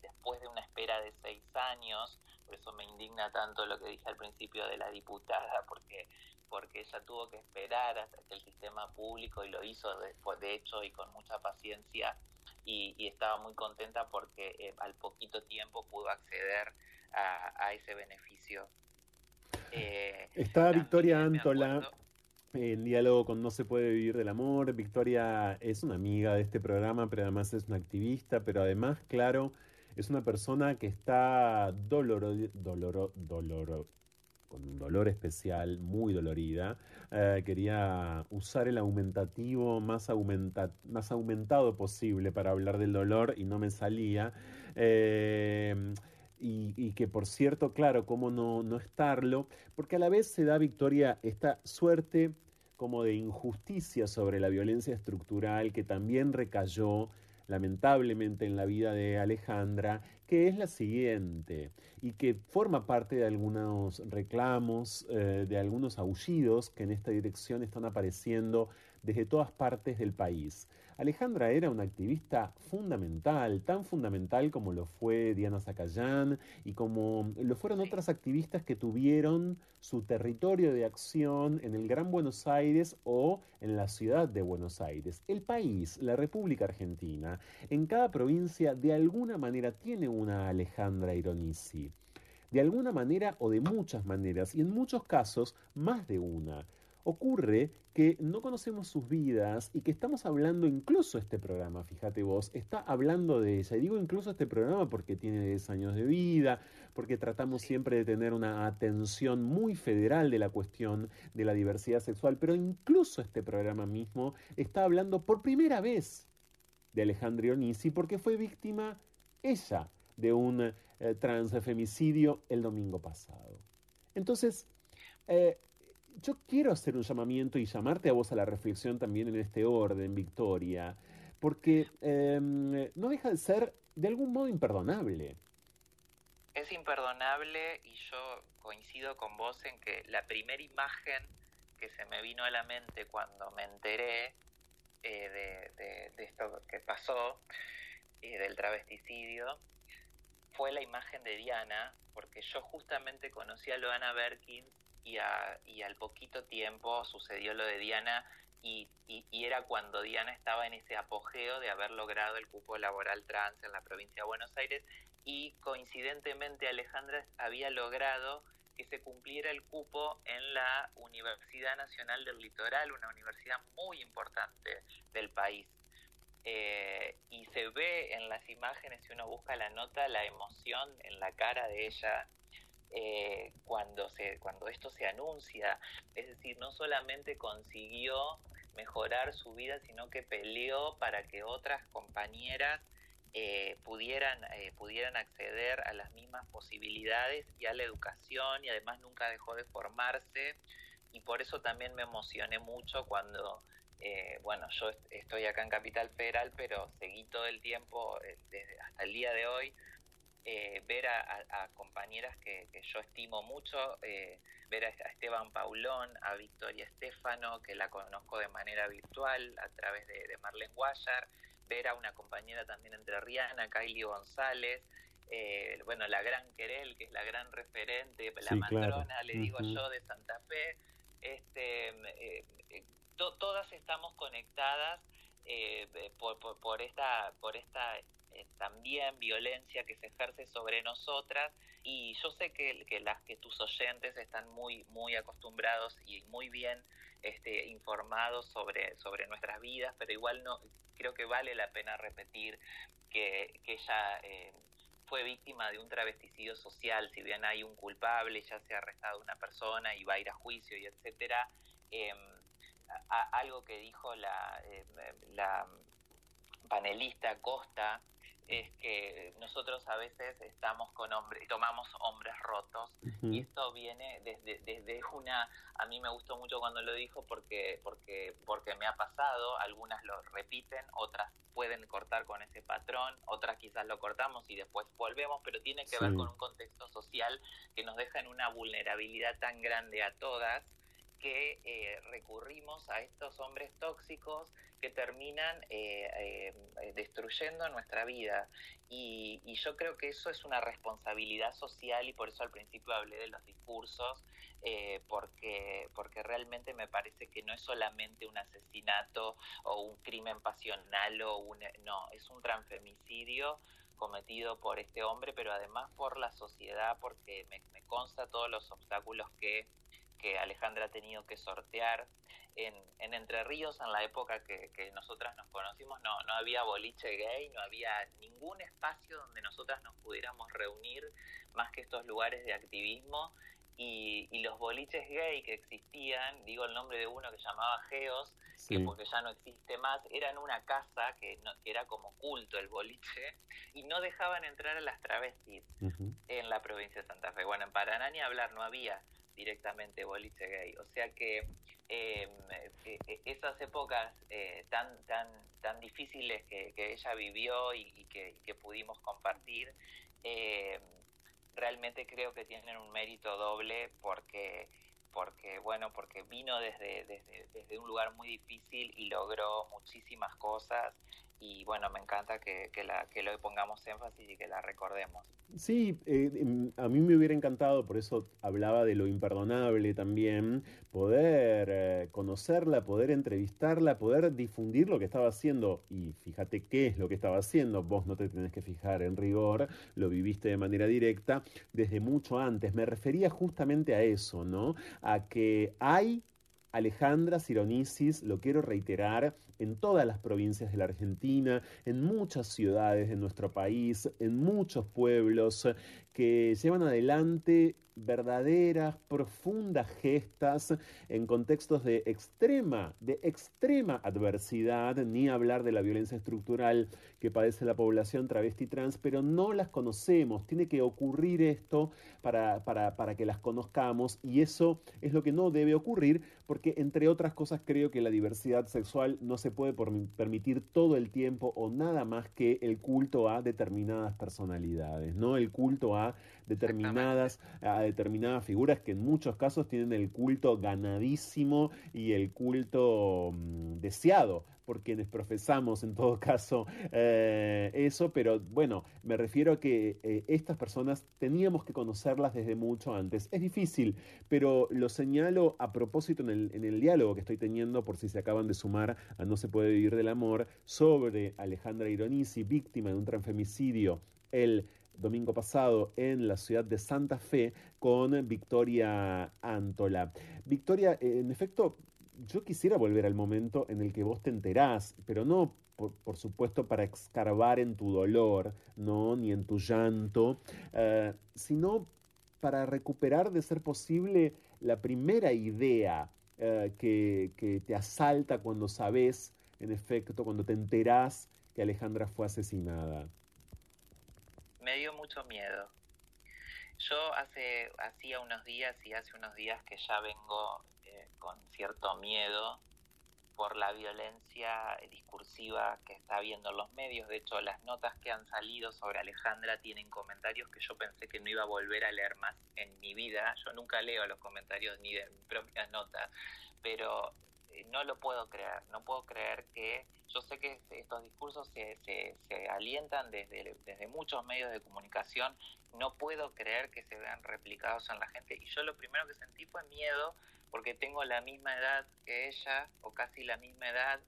después de una espera de seis años, por eso me indigna tanto lo que dije al principio de la diputada, porque porque ella tuvo que esperar hasta que el sistema público, y lo hizo después, de hecho y con mucha paciencia, y, y estaba muy contenta porque eh, al poquito tiempo pudo acceder a, a ese beneficio. Eh, Está Victoria Antola en diálogo con No se puede vivir del amor. Victoria es una amiga de este programa, pero además es una activista, pero además, claro, es una persona que está doloro, doloro, doloro, con un dolor especial, muy dolorida. Eh, quería usar el aumentativo más, aumenta más aumentado posible para hablar del dolor y no me salía. Eh, y, y, que por cierto, claro, cómo no, no estarlo, porque a la vez se da Victoria esta suerte como de injusticia sobre la violencia estructural que también recayó lamentablemente en la vida de Alejandra, que es la siguiente y que forma parte de algunos reclamos, eh, de algunos aullidos que en esta dirección están apareciendo desde todas partes del país. Alejandra era una activista fundamental, tan fundamental como lo fue Diana Zacayán y como lo fueron otras activistas que tuvieron su territorio de acción en el Gran Buenos Aires o en la ciudad de Buenos Aires. El país, la República Argentina, en cada provincia de alguna manera tiene una Alejandra Ironisi. De alguna manera o de muchas maneras, y en muchos casos más de una ocurre que no conocemos sus vidas y que estamos hablando incluso este programa, fíjate vos, está hablando de ella. Y digo incluso este programa porque tiene 10 años de vida, porque tratamos siempre de tener una atención muy federal de la cuestión de la diversidad sexual, pero incluso este programa mismo está hablando por primera vez de Alejandra Onisi porque fue víctima ella de un eh, transfemicidio el domingo pasado. Entonces, eh, yo quiero hacer un llamamiento y llamarte a vos a la reflexión también en este orden, Victoria, porque eh, no deja de ser de algún modo imperdonable. Es imperdonable y yo coincido con vos en que la primera imagen que se me vino a la mente cuando me enteré eh, de, esto que pasó, eh, del travesticidio, fue la imagen de Diana, porque yo justamente conocí a Loana Berkins y, a, y al poquito tiempo sucedió lo de Diana y, era cuando Diana estaba en ese apogeo de haber logrado el cupo laboral trans en la provincia de Buenos Aires y coincidentemente Alejandra había logrado que se cumpliera el cupo en la Universidad Nacional del Litoral, una universidad muy importante del país. Eh, y se ve en las imágenes, si uno busca la nota, la emoción en la cara de ella eh, cuando, se, cuando esto se anuncia. Es decir, no solamente consiguió mejorar su vida, sino que peleó para que otras compañeras eh, pudieran, eh, pudieran acceder a las mismas posibilidades y a la educación y además nunca dejó de formarse y por eso también me emocioné mucho cuando, eh, bueno, yo estoy acá en Capital Federal, pero seguí todo el tiempo, eh, desde hasta el día de hoy, eh, ver a, a, a compañeras que, que, yo estimo mucho, eh, ver a, Esteban Paulón, a Victoria Estefano, que la conozco de manera virtual a través de, de Marlene Guayar, ver a una compañera también entrerriana, Kylie González, eh, bueno, la gran Querel, que es la gran referente, la matrona, le digo yo, de Santa Fe, este, eh, todas estamos conectadas por, por, esta, por esta también violencia que se ejerce sobre nosotras. Y yo sé que, que, las que tus oyentes están muy muy acostumbrados y muy bien este, informados sobre sobre nuestras vidas pero igual no creo que vale la pena repetir que, que ella fue víctima de un travesticidio social, si bien hay un culpable, ya se ha arrestado una persona y va a ir a juicio y etcétera, em, algo que dijo la, em, la panelista Costa es que nosotros a veces estamos con hombres, tomamos hombres rotos y esto viene desde, desde una, a mí me gustó mucho cuando lo dijo porque, porque, porque me ha pasado, algunas lo repiten, otras pueden cortar con ese patrón, otras quizás lo cortamos y después volvemos, pero tiene que ver con un contexto social que nos deja en una vulnerabilidad tan grande a todas que eh, recurrimos a estos hombres tóxicos que terminan eh, eh, destruyendo nuestra vida. Y, yo creo que eso es una responsabilidad social y por eso al principio hablé de los discursos, porque, porque realmente me parece que no es solamente un asesinato o un crimen pasional o un... No, es un transfemicidio cometido por este hombre, pero además por la sociedad, porque me, me consta todos los obstáculos que que Alejandra ha tenido que sortear. En, en Entre Ríos, en la época que, que, nosotras nos conocimos, no, no había boliche gay, no había ningún espacio donde nosotras nos pudiéramos reunir más que estos lugares de activismo. Y, y, los boliches gay que existían, digo el nombre de uno que llamaba Geos, que porque ya no existe más, eran una casa que, no, que, era como culto el boliche, y no dejaban entrar a las travestis en la provincia de Santa Fe. Bueno, en Paraná ni hablar, no había directamente boliche gay. O sea que em, eh, eh, esas épocas eh, tan, tan, tan difíciles que, ella vivió y, que, pudimos compartir, em, realmente creo que tienen un mérito doble porque porque bueno porque vino desde, desde, desde un lugar muy difícil y logró muchísimas cosas y bueno, me encanta que, que, lo pongamos énfasis y que la recordemos. Sí, eh, a mí me hubiera encantado, por eso hablaba de lo imperdonable también, poder eh, conocerla, poder entrevistarla, poder difundir lo que estaba haciendo. Y fíjate qué es lo que estaba haciendo, vos no te tenés que fijar en rigor, lo viviste de manera directa desde mucho antes. Me refería justamente a eso, ¿no? A que hay Alejandra Sironisis, lo quiero reiterar, en todas las provincias de la Argentina, en muchas ciudades de nuestro país, en muchos pueblos que llevan adelante verdaderas, profundas gestas en contextos de extrema, de extrema adversidad, ni hablar de la violencia estructural que padece la población travesti trans, pero no las conocemos. Tiene que ocurrir esto para, para, para que las conozcamos y eso es lo que no debe ocurrir porque, entre otras cosas, creo que la diversidad sexual no se puede permitir todo el tiempo o nada más que el culto a determinadas personalidades, ¿no? El culto a determinadas, a determinadas figuras que en muchos casos tienen el culto ganadísimo y el culto mm, deseado por quienes profesamos en todo caso eh, eso, pero bueno, me refiero a que eh, estas personas teníamos que conocerlas desde mucho antes. Es difícil, pero lo señalo a propósito en el, en el diálogo que estoy teniendo, por si se acaban de sumar a No se puede vivir del amor, sobre Alejandra Ironisi, víctima de un transfemicidio el domingo pasado en la ciudad de Santa Fe con Victoria Antola. Victoria, en efecto, yo quisiera volver al momento en el que vos te enterás, pero no, por, supuesto, para escarbar en tu dolor, no, ni en tu llanto, eh, sino para recuperar, de ser posible, la primera idea eh, que, que te asalta cuando sabes, en efecto, cuando te enterás que Alejandra fue asesinada me dio mucho miedo. Yo hace hacía unos días y hace unos días que ya vengo eh, con cierto miedo por la violencia discursiva que está habiendo en los medios. De hecho, las notas que han salido sobre Alejandra tienen comentarios que yo pensé que no iba a volver a leer más en mi vida. Yo nunca leo los comentarios ni de mis propias notas, pero no lo puedo creer, no puedo creer que yo sé que estos discursos se, se, se, alientan desde, desde muchos medios de comunicación, no puedo creer que se vean replicados en la gente y yo lo primero que sentí fue miedo porque tengo la misma edad que ella o casi la misma edad,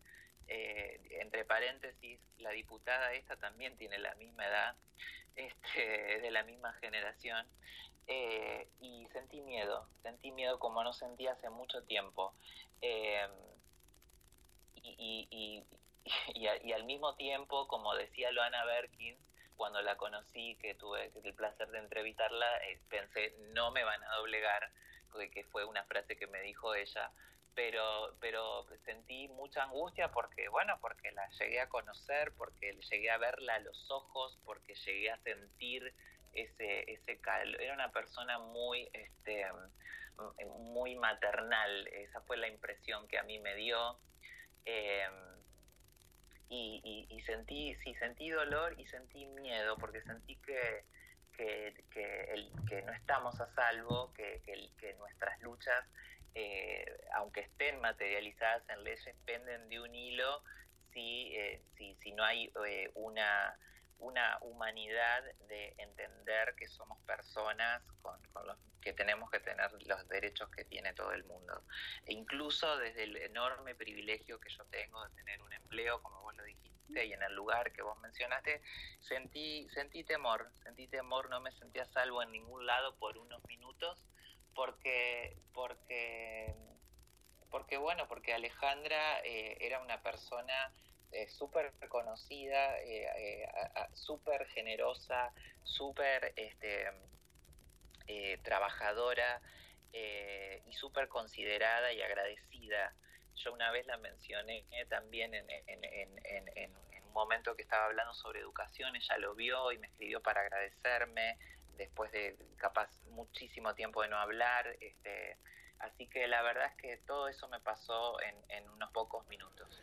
eh, entre paréntesis, la diputada esta también tiene la misma edad, este, de la misma generación. Eh, y sentí miedo, sentí miedo como no sentí hace mucho tiempo. Eh, y, y, y, al mismo tiempo, como decía Loana Berkin, cuando la conocí, que tuve el placer de entrevistarla, eh, pensé, no me van a doblegar, que fue una frase que me dijo ella, pero, pero sentí mucha angustia porque, bueno, porque la llegué a conocer, porque llegué a verla a los ojos, porque llegué a sentir ese, ese calor. Era una persona muy, este, muy maternal, esa fue la impresión que a mí me dio. Em, y, y, sentí, sí, sentí dolor y sentí miedo, porque sentí que, que, que no estamos a salvo, que, que nuestras luchas, eh, aunque estén materializadas en leyes, penden de un hilo si, eh, si, si no hay eh, una una humanidad de entender que somos personas con, los que tenemos que tener los derechos que tiene todo el mundo. E incluso desde el enorme privilegio que yo tengo de tener un empleo, como vos lo dijiste, y en el lugar que vos mencionaste, sentí, sentí temor, sentí temor, no me sentía salvo en ningún lado por unos minutos, porque, porque, porque bueno, porque Alejandra eh, era una persona eh, súper reconocida, eh, eh súper generosa, súper este, eh, trabajadora y súper considerada y agradecida. Yo una vez la mencioné también en, en, en, en, un momento que estaba hablando sobre educación, ella lo vio y me escribió para agradecerme después de capaz muchísimo tiempo de no hablar. Este, así que la verdad es que todo eso me pasó en unos pocos minutos.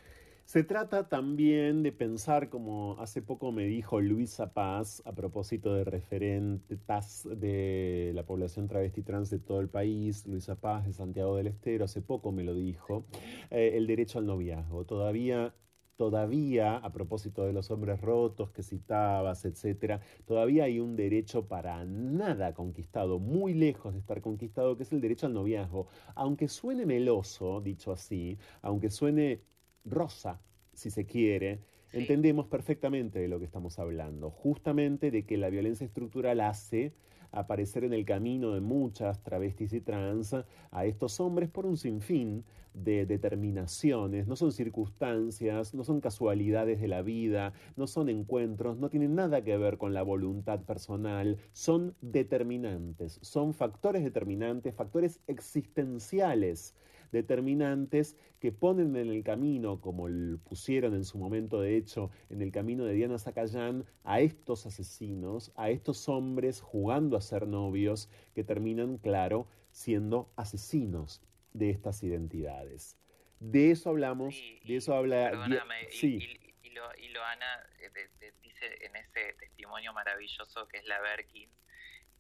Se trata también de pensar, como hace poco me dijo Luisa Paz, a propósito de referentes de la población travesti trans de todo el país, Luisa Paz de Santiago del Estero, hace poco me lo dijo, eh, el derecho al noviazgo. Todavía todavía, a propósito de los hombres rotos que citabas, etcétera, todavía hay un derecho para nada conquistado, muy lejos de estar conquistado, que es el derecho al noviazgo. Aunque suene meloso, dicho así, aunque suene rosa, si se quiere, entendemos perfectamente de lo que estamos hablando, justamente de que la violencia estructural hace aparecer en el camino de muchas travestis y trans a estos hombres por un sinfín de determinaciones, no son circunstancias, no son casualidades de la vida, no son encuentros, no tienen nada que ver con la voluntad personal, son determinantes, son factores determinantes, factores existenciales determinantes que ponen en el camino, como pusieron en su momento de hecho en el camino de Diana Zacayán, a estos asesinos, a estos hombres jugando a ser novios que terminan, claro, siendo asesinos de estas identidades. De eso hablamos, de eso habla... sí. Y, lo, y lo Ana eh, dice en ese testimonio maravilloso que es la Berkins,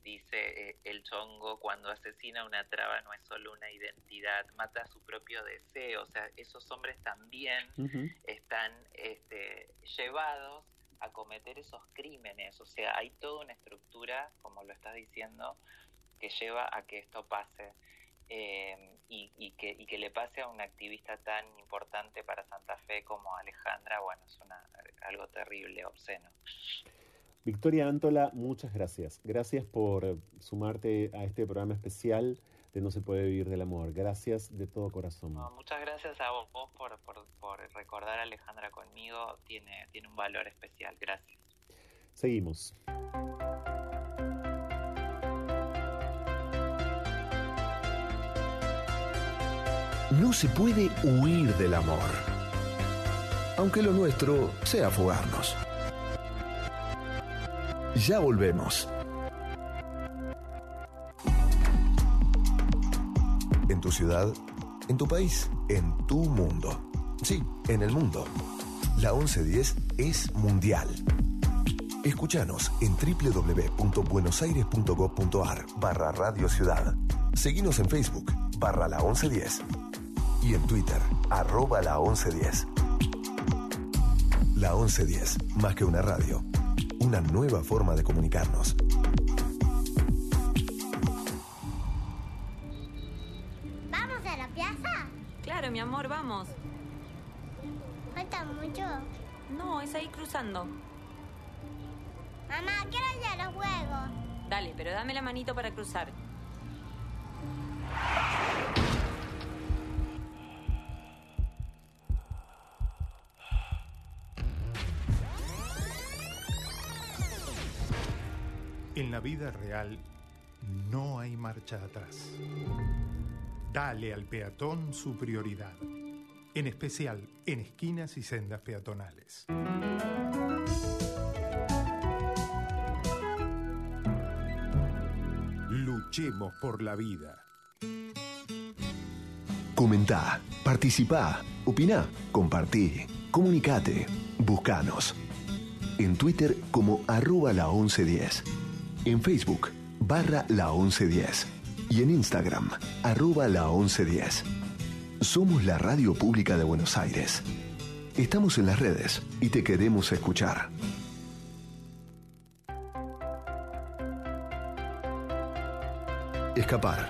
dice eh, el chongo, cuando asesina una traba no es solo una identidad, mata su propio deseo. O sea, esos hombres también están este, llevados a cometer esos crímenes. O sea, hay toda una estructura, como lo estás diciendo, que lleva a que esto pase. Eh, y, y, que, y que le pase a un activista tan importante para Santa Fe como Alejandra, bueno, es una, algo terrible, obsceno. Victoria Antola, muchas gracias. Gracias por sumarte a este programa especial de No se puede vivir del amor. Gracias de todo corazón. muchas gracias a vos, por, recordar a Alejandra conmigo. Tiene, tiene un valor especial. Gracias. Seguimos. No se puede huir del amor, aunque lo nuestro sea fugarnos. Ya volvemos. En tu ciudad, en tu país, en tu mundo. Sí, en el mundo. La 1110 es mundial. Escúchanos en www.buenosaires.gov.ar barra Radio Ciudad. Seguinos en Facebook barra la 1110. y en Twitter, arroba la 1110. La 1110, más que una radio, una nueva forma de comunicarnos. ¿Vamos a la plaza? Claro, mi amor, vamos. ¿Falta mucho? No, es ahí cruzando. Mamá, quiero ir a los juegos. Dale, pero dame la manito para cruzar. En la vida real no hay marcha atrás. Dale al peatón su prioridad, en especial en esquinas y sendas peatonales. Luchemos por la vida. Comentá, participá, opina, compartí, comunicate, buscanos. En Twitter como arroba la 1110. En Facebook barra la 1110. Y en Instagram arroba la 1110. Somos la radio pública de Buenos Aires. Estamos en las redes y te queremos escuchar. Escapar.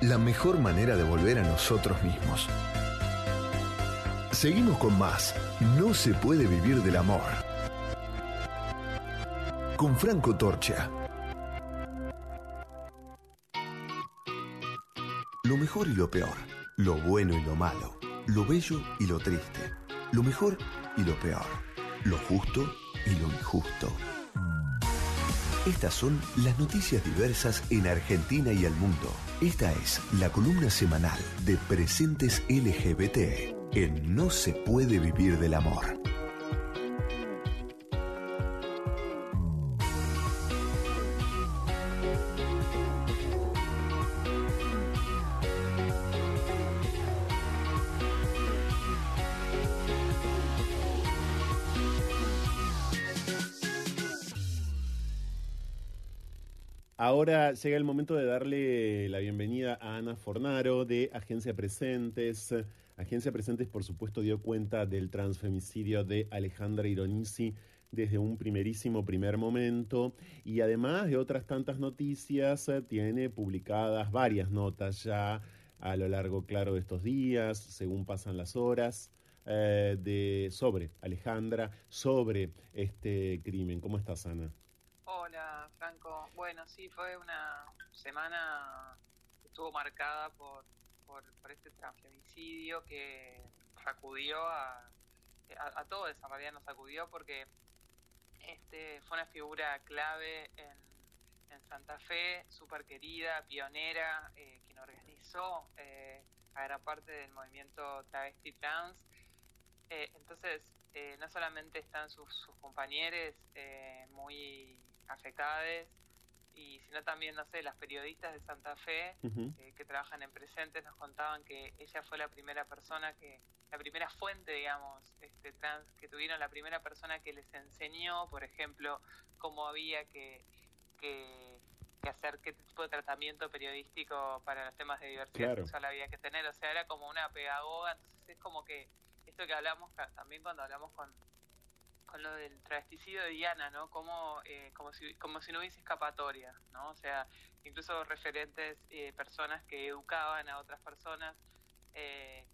La mejor manera de volver a nosotros mismos. Seguimos con más. No se puede vivir del amor. Con Franco Torcha. Lo mejor y lo peor. Lo bueno y lo malo. Lo bello y lo triste. Lo mejor y lo peor. Lo justo y lo injusto. Estas son las noticias diversas en Argentina y el mundo. Esta es la columna semanal de Presentes LGBT en No se puede vivir del amor. Ahora llega el momento de darle la bienvenida a Ana Fornaro de Agencia Presentes. Agencia Presentes, por supuesto, dio cuenta del transfemicidio de Alejandra Ironisi desde un primerísimo primer momento y además de otras tantas noticias, tiene publicadas varias notas ya a lo largo, claro, de estos días, según pasan las horas, eh, de, sobre Alejandra, sobre este crimen. ¿Cómo estás, Ana? Hola, Franco. Bueno, sí, fue una semana que estuvo marcada por, por, este transfemicidio que sacudió a, a, a todos, en nos sacudió porque este fue una figura clave en, en Santa Fe, súper querida, pionera, eh, quien organizó eh, a gran parte del movimiento travesti trans. Eh, entonces, eh, no solamente están sus, sus compañeros eh, muy afectadas, y sino también, no sé, las periodistas de Santa Fe eh, que trabajan en presentes nos contaban que ella fue la primera persona que, la primera fuente, digamos, este, trans, que tuvieron la primera persona que les enseñó, por ejemplo, cómo había que, que, que hacer, qué tipo de tratamiento periodístico para los temas de diversidad Claro. sexual había que tener, o sea, era como una pedagoga, entonces es como que esto que hablamos también cuando hablamos con, lo del travesticidio de Diana, ¿no? Como, eh, como, si, como si no hubiese escapatoria, ¿no? O sea, incluso referentes, eh, personas que educaban a otras personas, eh,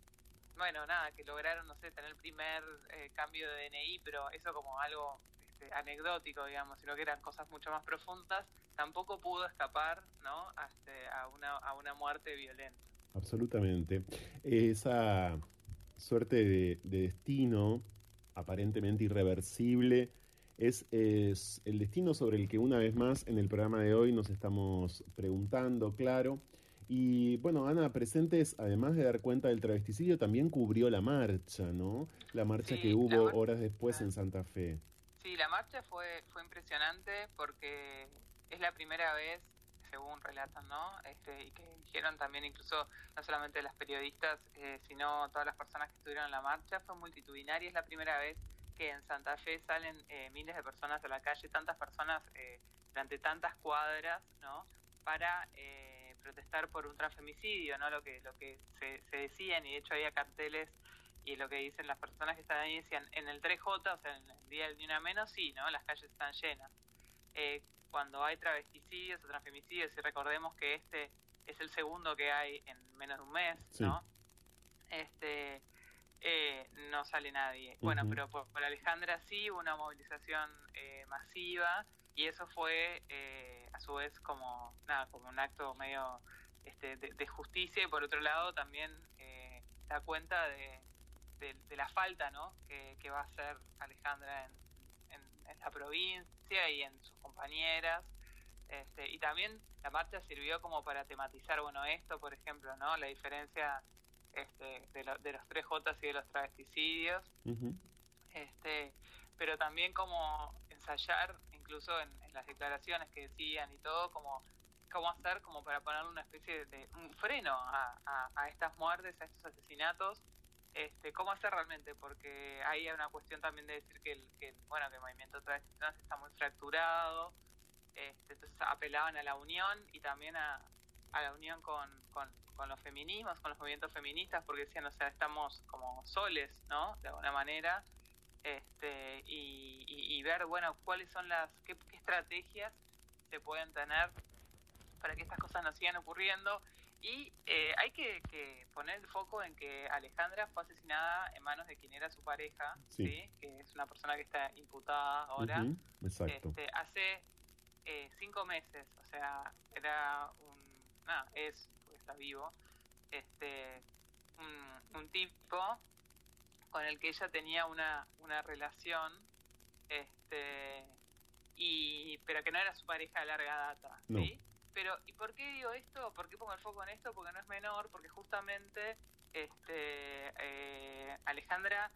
bueno, nada, que lograron, no sé, tener el primer eh, cambio de DNI, pero eso como algo este, anecdótico, digamos, sino que eran cosas mucho más profundas, tampoco pudo escapar, ¿no? Hasta a, una, a una muerte violenta. Absolutamente. Esa suerte de destino aparentemente irreversible es, es el destino sobre el que una vez más en el programa de hoy nos estamos preguntando, claro. Y bueno, Ana Presentes, además de dar cuenta del travesticidio, también cubrió la marcha, ¿no? La marcha Sí, que hubo horas después en Santa Fe. Sí, la marcha fue, fue impresionante porque es la primera vez, según relatan, ¿no? Este, y que dijeron también incluso, no solamente las periodistas, eh, sino todas las personas que estuvieron en la marcha, fue multitudinaria, es la primera vez que en Santa Fe salen eh, miles de personas a la calle, tantas personas eh, durante tantas cuadras, ¿no? Para, eh, protestar por un transfemicidio, ¿no? Lo que, lo que se, decían, y de hecho había carteles y lo que dicen las personas que están ahí decían, en el 3J, o sea, en el día Ni Una Menos, sí, ¿no? Las calles están llenas. Eh, cuando hay travesticidios o transfemicidios, y recordemos que este es el segundo que hay en menos de un mes, ¿no? Este, eh, no sale nadie. Bueno, pero por, por Alejandra sí hubo una movilización eh, masiva y eso fue eh, a su vez como nada como un acto medio este, de, de justicia y por otro lado también eh, da cuenta de, de, de la falta ¿no? que, que va a hacer Alejandra en, en, la provincia y en sus compañeras. Este, y también la marcha sirvió como para tematizar bueno esto por ejemplo no la diferencia este, de, lo- de los tres J y de los travesticidios. Este pero también como ensayar incluso en, en las declaraciones que decían y todo como cómo hacer como para ponerle una especie de un freno a, a, a estas muertes a estos asesinatos este cómo hacer realmente porque ahí hay una cuestión también de decir que el, que bueno que el movimiento trans está muy fracturado este, entonces apelaban a la unión y también a, a la unión con, con, con los feminismos, con los movimientos feministas, porque decían, o sea, estamos como soles, ¿no? De alguna manera, este, y, y- y ver, bueno, cuáles son las, qué, qué estrategias se pueden tener para que estas cosas no sigan ocurriendo. Y eh, hay que, que poner el foco en que Alejandra fue asesinada en manos de quien era su pareja, Sí. ¿sí? que es una persona que está imputada ahora Exacto. este, hace eh, cinco meses, o sea, era un, nada, es, porque está vivo, este, un, un tipo con el que ella tenía una, una relación, este, y, pero que no era su pareja de larga data, No. Pero, ¿y por qué digo esto? ¿Por qué pongo el foco en esto? Porque no es menor, porque justamente este, eh, Alejandra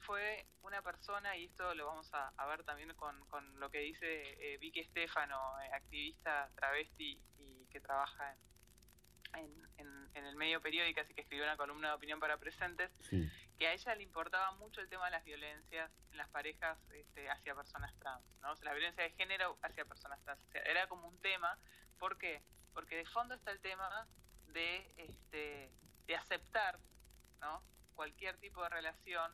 fue una persona, y esto lo vamos a, a ver también con, con lo que dice eh, Vicky Estefano, eh, activista travesti y que trabaja en, en, en- en el medio periódico, así que escribió una columna de opinión para presentes, Sí. que a ella le importaba mucho el tema de las violencias en las parejas este, hacia personas trans, ¿no? O sea, la violencia de género hacia personas trans. O sea, era como un tema, ¿por qué? Porque de fondo está el tema de, este, de aceptar, ¿no? Cualquier tipo de relación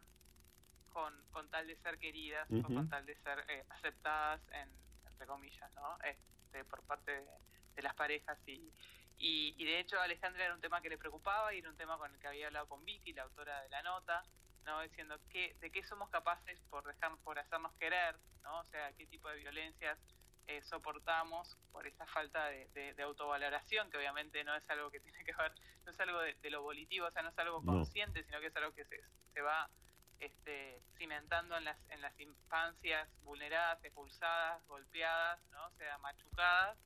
con, con tal de ser queridas o con tal de ser eh, aceptadas, en, entre comillas, ¿no? Este, por parte de, de las parejas y, y, y de hecho Alejandra era un tema que le preocupaba y era un tema con el que había hablado con Vicky, la autora de la nota, ¿no? diciendo que, de qué somos capaces por dejar, por hacernos querer, ¿no? o sea, qué tipo de violencias eh, soportamos por esa falta de, de- de autovaloración, que obviamente no es algo que tiene que ver, no es algo de, de lo volitivo, o sea, no es algo No. consciente, sino que es algo que se, se va este, cimentando en las, en las infancias vulneradas, expulsadas, golpeadas, ¿no? o sea, machucadas,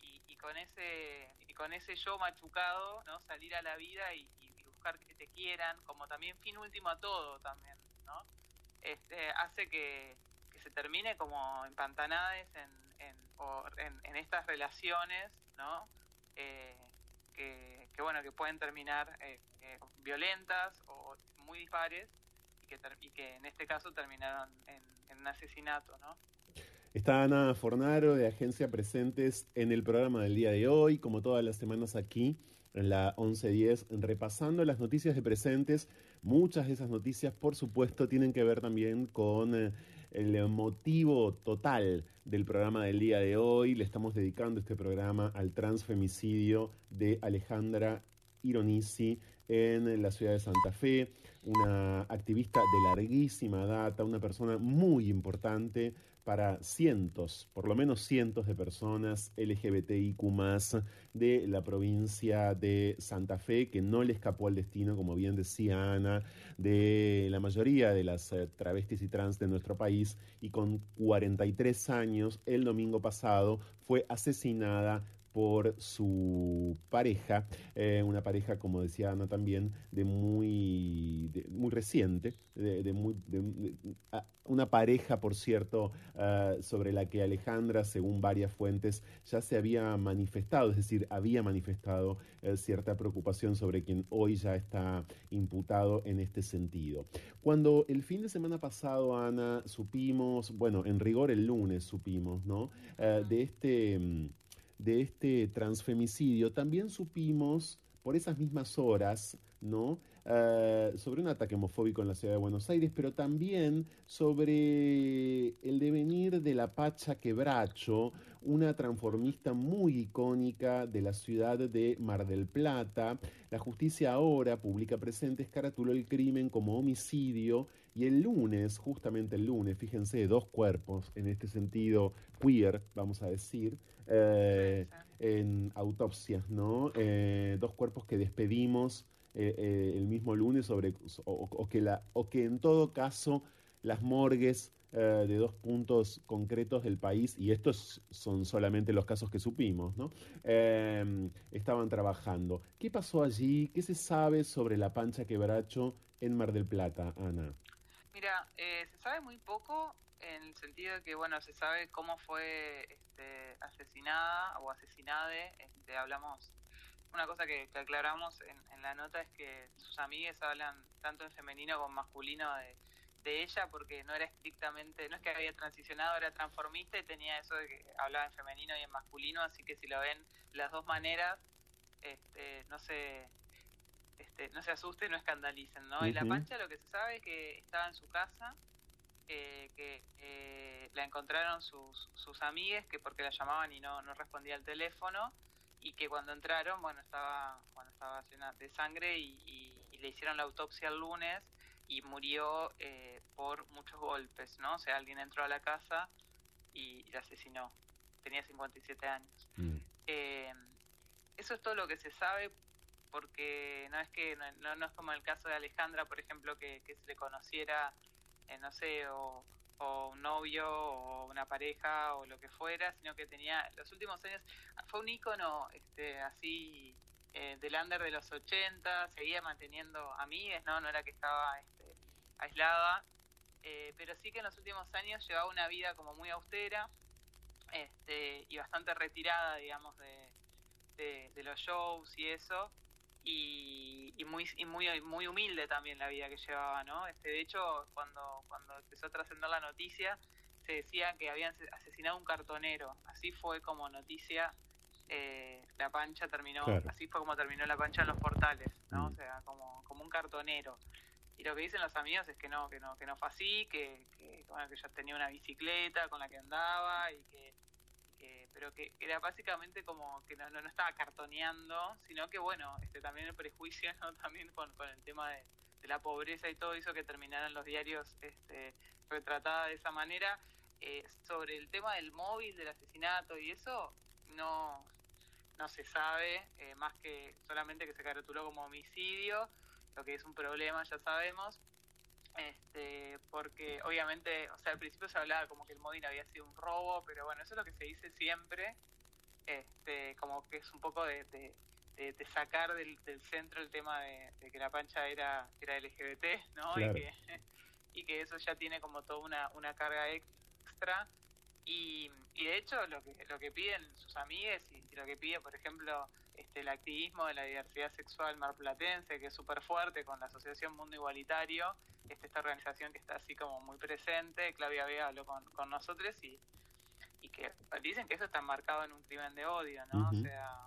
y, y con ese y con ese yo machucado no salir a la vida y, y- buscar que te quieran como también fin último a todo también no este hace que, que se termine como empantanades en, o en, en estas relaciones no Eh, que, bueno que pueden terminar eh, eh, violentas o muy dispares y que, ter- y que en este caso terminaron en, en un asesinato no Está Ana Fornaro de Agencia Presentes en el programa del día de hoy, como todas las semanas aquí en la 1110, repasando las noticias de presentes. Muchas de esas noticias, por supuesto, tienen que ver también con eh, el motivo total del programa del día de hoy. Le estamos dedicando este programa al transfemicidio de Alejandra Ironisi en la ciudad de Santa Fe, una activista de larguísima data, una persona muy importante para cientos, por lo menos cientos de personas LGBTIQ de la provincia de Santa Fe, que no le escapó al destino, como bien decía Ana, de la mayoría de las eh, travestis y trans de nuestro país, y con 43 años, el domingo pasado, fue asesinada por su pareja, eh, una pareja, como decía Ana también, de muy, de- muy reciente, de, de muy, a- una pareja, por cierto, ah, sobre la que Alejandra, según varias fuentes, ya se había manifestado, es decir, había manifestado eh, cierta preocupación sobre quien hoy ya está imputado en este sentido. Cuando el fin de semana pasado, Ana, supimos, bueno, en rigor el lunes supimos, ¿no? Eh, de este... de este transfemicidio, también supimos por esas mismas horas, ¿no? Eh, sobre un ataque homofóbico en la ciudad de Buenos Aires, pero también sobre el devenir de la Pacha Quebracho, una transformista muy icónica de la ciudad de Mar del Plata. La justicia ahora publica presentes caratuló el crimen como homicidio y el lunes, justamente el lunes, fíjense, dos cuerpos en este sentido queer, vamos a decir, eh, en autopsias, ¿no? Eh, dos cuerpos que despedimos eh, eh, el mismo lunes sobre o, que la o que en todo caso las morgues de dos puntos concretos del país y estos son solamente los casos que supimos no em, estaban trabajando. Qué pasó allí qué se sabe sobre la pancha quebracho en Mar del Plata Ana mira se sabe muy poco en el sentido de que bueno se sabe cómo fue este, asesinada o asesinade este, hablamos una cosa que, aclaramos en, la nota es que sus amigas hablan tanto en femenino como masculino de, ella porque no era estrictamente, no es que había transicionado, era transformista y tenía eso de que hablaba en femenino y en masculino, así que si lo ven las dos maneras, este, no se este, no se asusten, no escandalicen, ¿no? Y la pancha lo que se sabe es que estaba en su casa, eh, que eh, la encontraron sus, sus amigues, que porque la llamaban y no, no respondía al teléfono, y que cuando entraron, bueno, estaba, bueno, estaba llena de sangre y, le hicieron la autopsia el lunes y murió eh, por muchos golpes, ¿no? O sea, alguien entró a la casa y, la asesinó. Tenía 57 años. Mm. Eh, eso es todo lo que se sabe porque no es que no, no, es como el caso de Alejandra, por ejemplo, que, se le conociera, eh, no sé, o, un novio o una pareja o lo que fuera, sino que tenía los últimos años fue un ícono este, así eh, del under de los 80, seguía manteniendo amigas, no no era que estaba este, aislada, eh, pero sí que en los últimos años llevaba una vida como muy austera este, y bastante retirada, digamos, de los shows y eso y, muy muy muy humilde también la vida que llevaba no este de hecho cuando cuando empezó a trascender la noticia se decía que habían asesinado un cartonero. Así fue como noticia eh, la pancha terminó así fue como terminó la pancha en los portales no mm. o sea como como un cartonero. Y lo que dicen los amigos es que no que no que no fue así que que, bueno, que ya tenía una bicicleta con la que andaba y que pero que era básicamente como que no, no, estaba cartoneando, sino que bueno, este también el prejuicio, ¿no? también con, con el tema de, la pobreza y todo hizo que terminaran los diarios este, retratada de esa manera. Eh, sobre el tema del móvil, del asesinato y eso, no, no se sabe, eh, más que solamente que se caratuló como homicidio, lo que es un problema, ya sabemos, este, porque obviamente, o sea, al principio se hablaba como que el móvil había sido un robo, pero bueno, eso es lo que se dice siempre, este, como que es un poco de, de, sacar del, centro el tema de, que la pancha era, era LGBT, ¿no? Y, que, y que eso ya tiene como toda una, una carga extra. Y, y de hecho lo que, lo que piden sus amigues y lo que pide, por ejemplo, este, el activismo de la diversidad sexual marplatense, que es súper fuerte con la Asociación Mundo Igualitario, este, esta organización que está así como muy presente, Claudia Vega habló con, con nosotros y, y que dicen que eso está marcado en un crimen de odio, ¿no? O sea,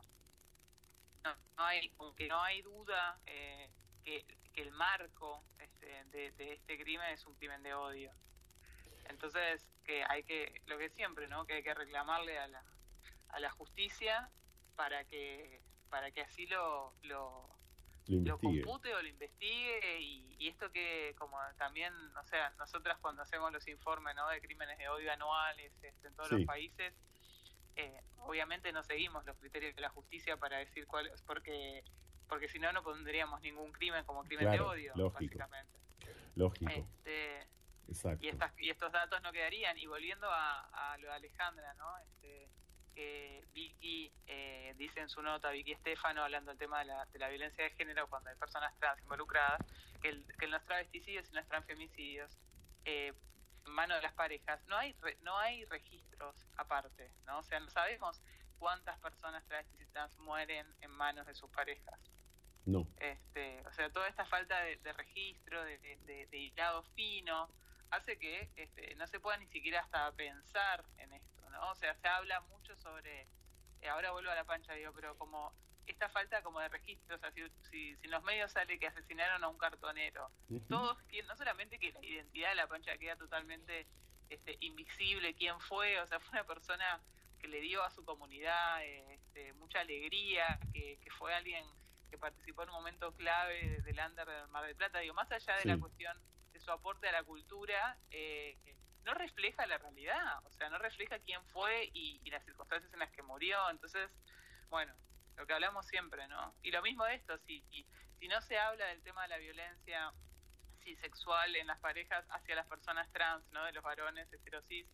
no, hay, aunque no hay duda eh, que, que, el marco este, de, de este crimen es un crimen de odio. Entonces, que hay que, lo que siempre, ¿no? Que hay que reclamarle a la, a la justicia para que para que así lo, lo, lo, compute o lo investigue y, esto que como también o sea nosotras cuando hacemos los informes ¿no? de crímenes de odio anuales este, en todos los países eh, obviamente no seguimos los criterios de la justicia para decir cuál es porque porque si no no pondríamos ningún crimen como crimen de odio básicamente. Lógico. Este, Exacto. Y, estas, y estos datos no quedarían. Y volviendo a, a lo de Alejandra no este, que Vicky eh, dice en su nota, Vicky Estefano, hablando del tema de la, de la violencia de género cuando hay personas trans involucradas, que, el, que en los travesticidios y en los transfemicidios, eh, en mano de las parejas, no hay no hay registros aparte, ¿no? O sea, no sabemos cuántas personas travestis y trans mueren en manos de sus parejas. No. Este, o sea, toda esta falta de, registro, de, de, de, hilado fino, hace que este, no se pueda ni siquiera hasta pensar en esto, ¿no? O sea, se habla mucho sobre eh, ahora vuelvo a la pancha, digo, pero como esta falta como de registro, o sea, si, si, si en los medios sale que asesinaron a un cartonero, todos, quieren- no solamente que la identidad de la pancha queda totalmente este, invisible, quién fue, o sea, fue una persona que le dio a su comunidad este, mucha alegría, que, que fue alguien que participó en un momento clave del under del Mar del Plata, digo, más allá de la cuestión de su aporte a la cultura, eh, no refleja la realidad, o sea, no refleja quién fue y, las circunstancias en las que murió, entonces, bueno, lo que hablamos siempre, ¿no? Y lo mismo de esto, si, y- si no se habla del tema de la violencia sexual en las parejas hacia las personas trans, ¿no? De los varones heterosis,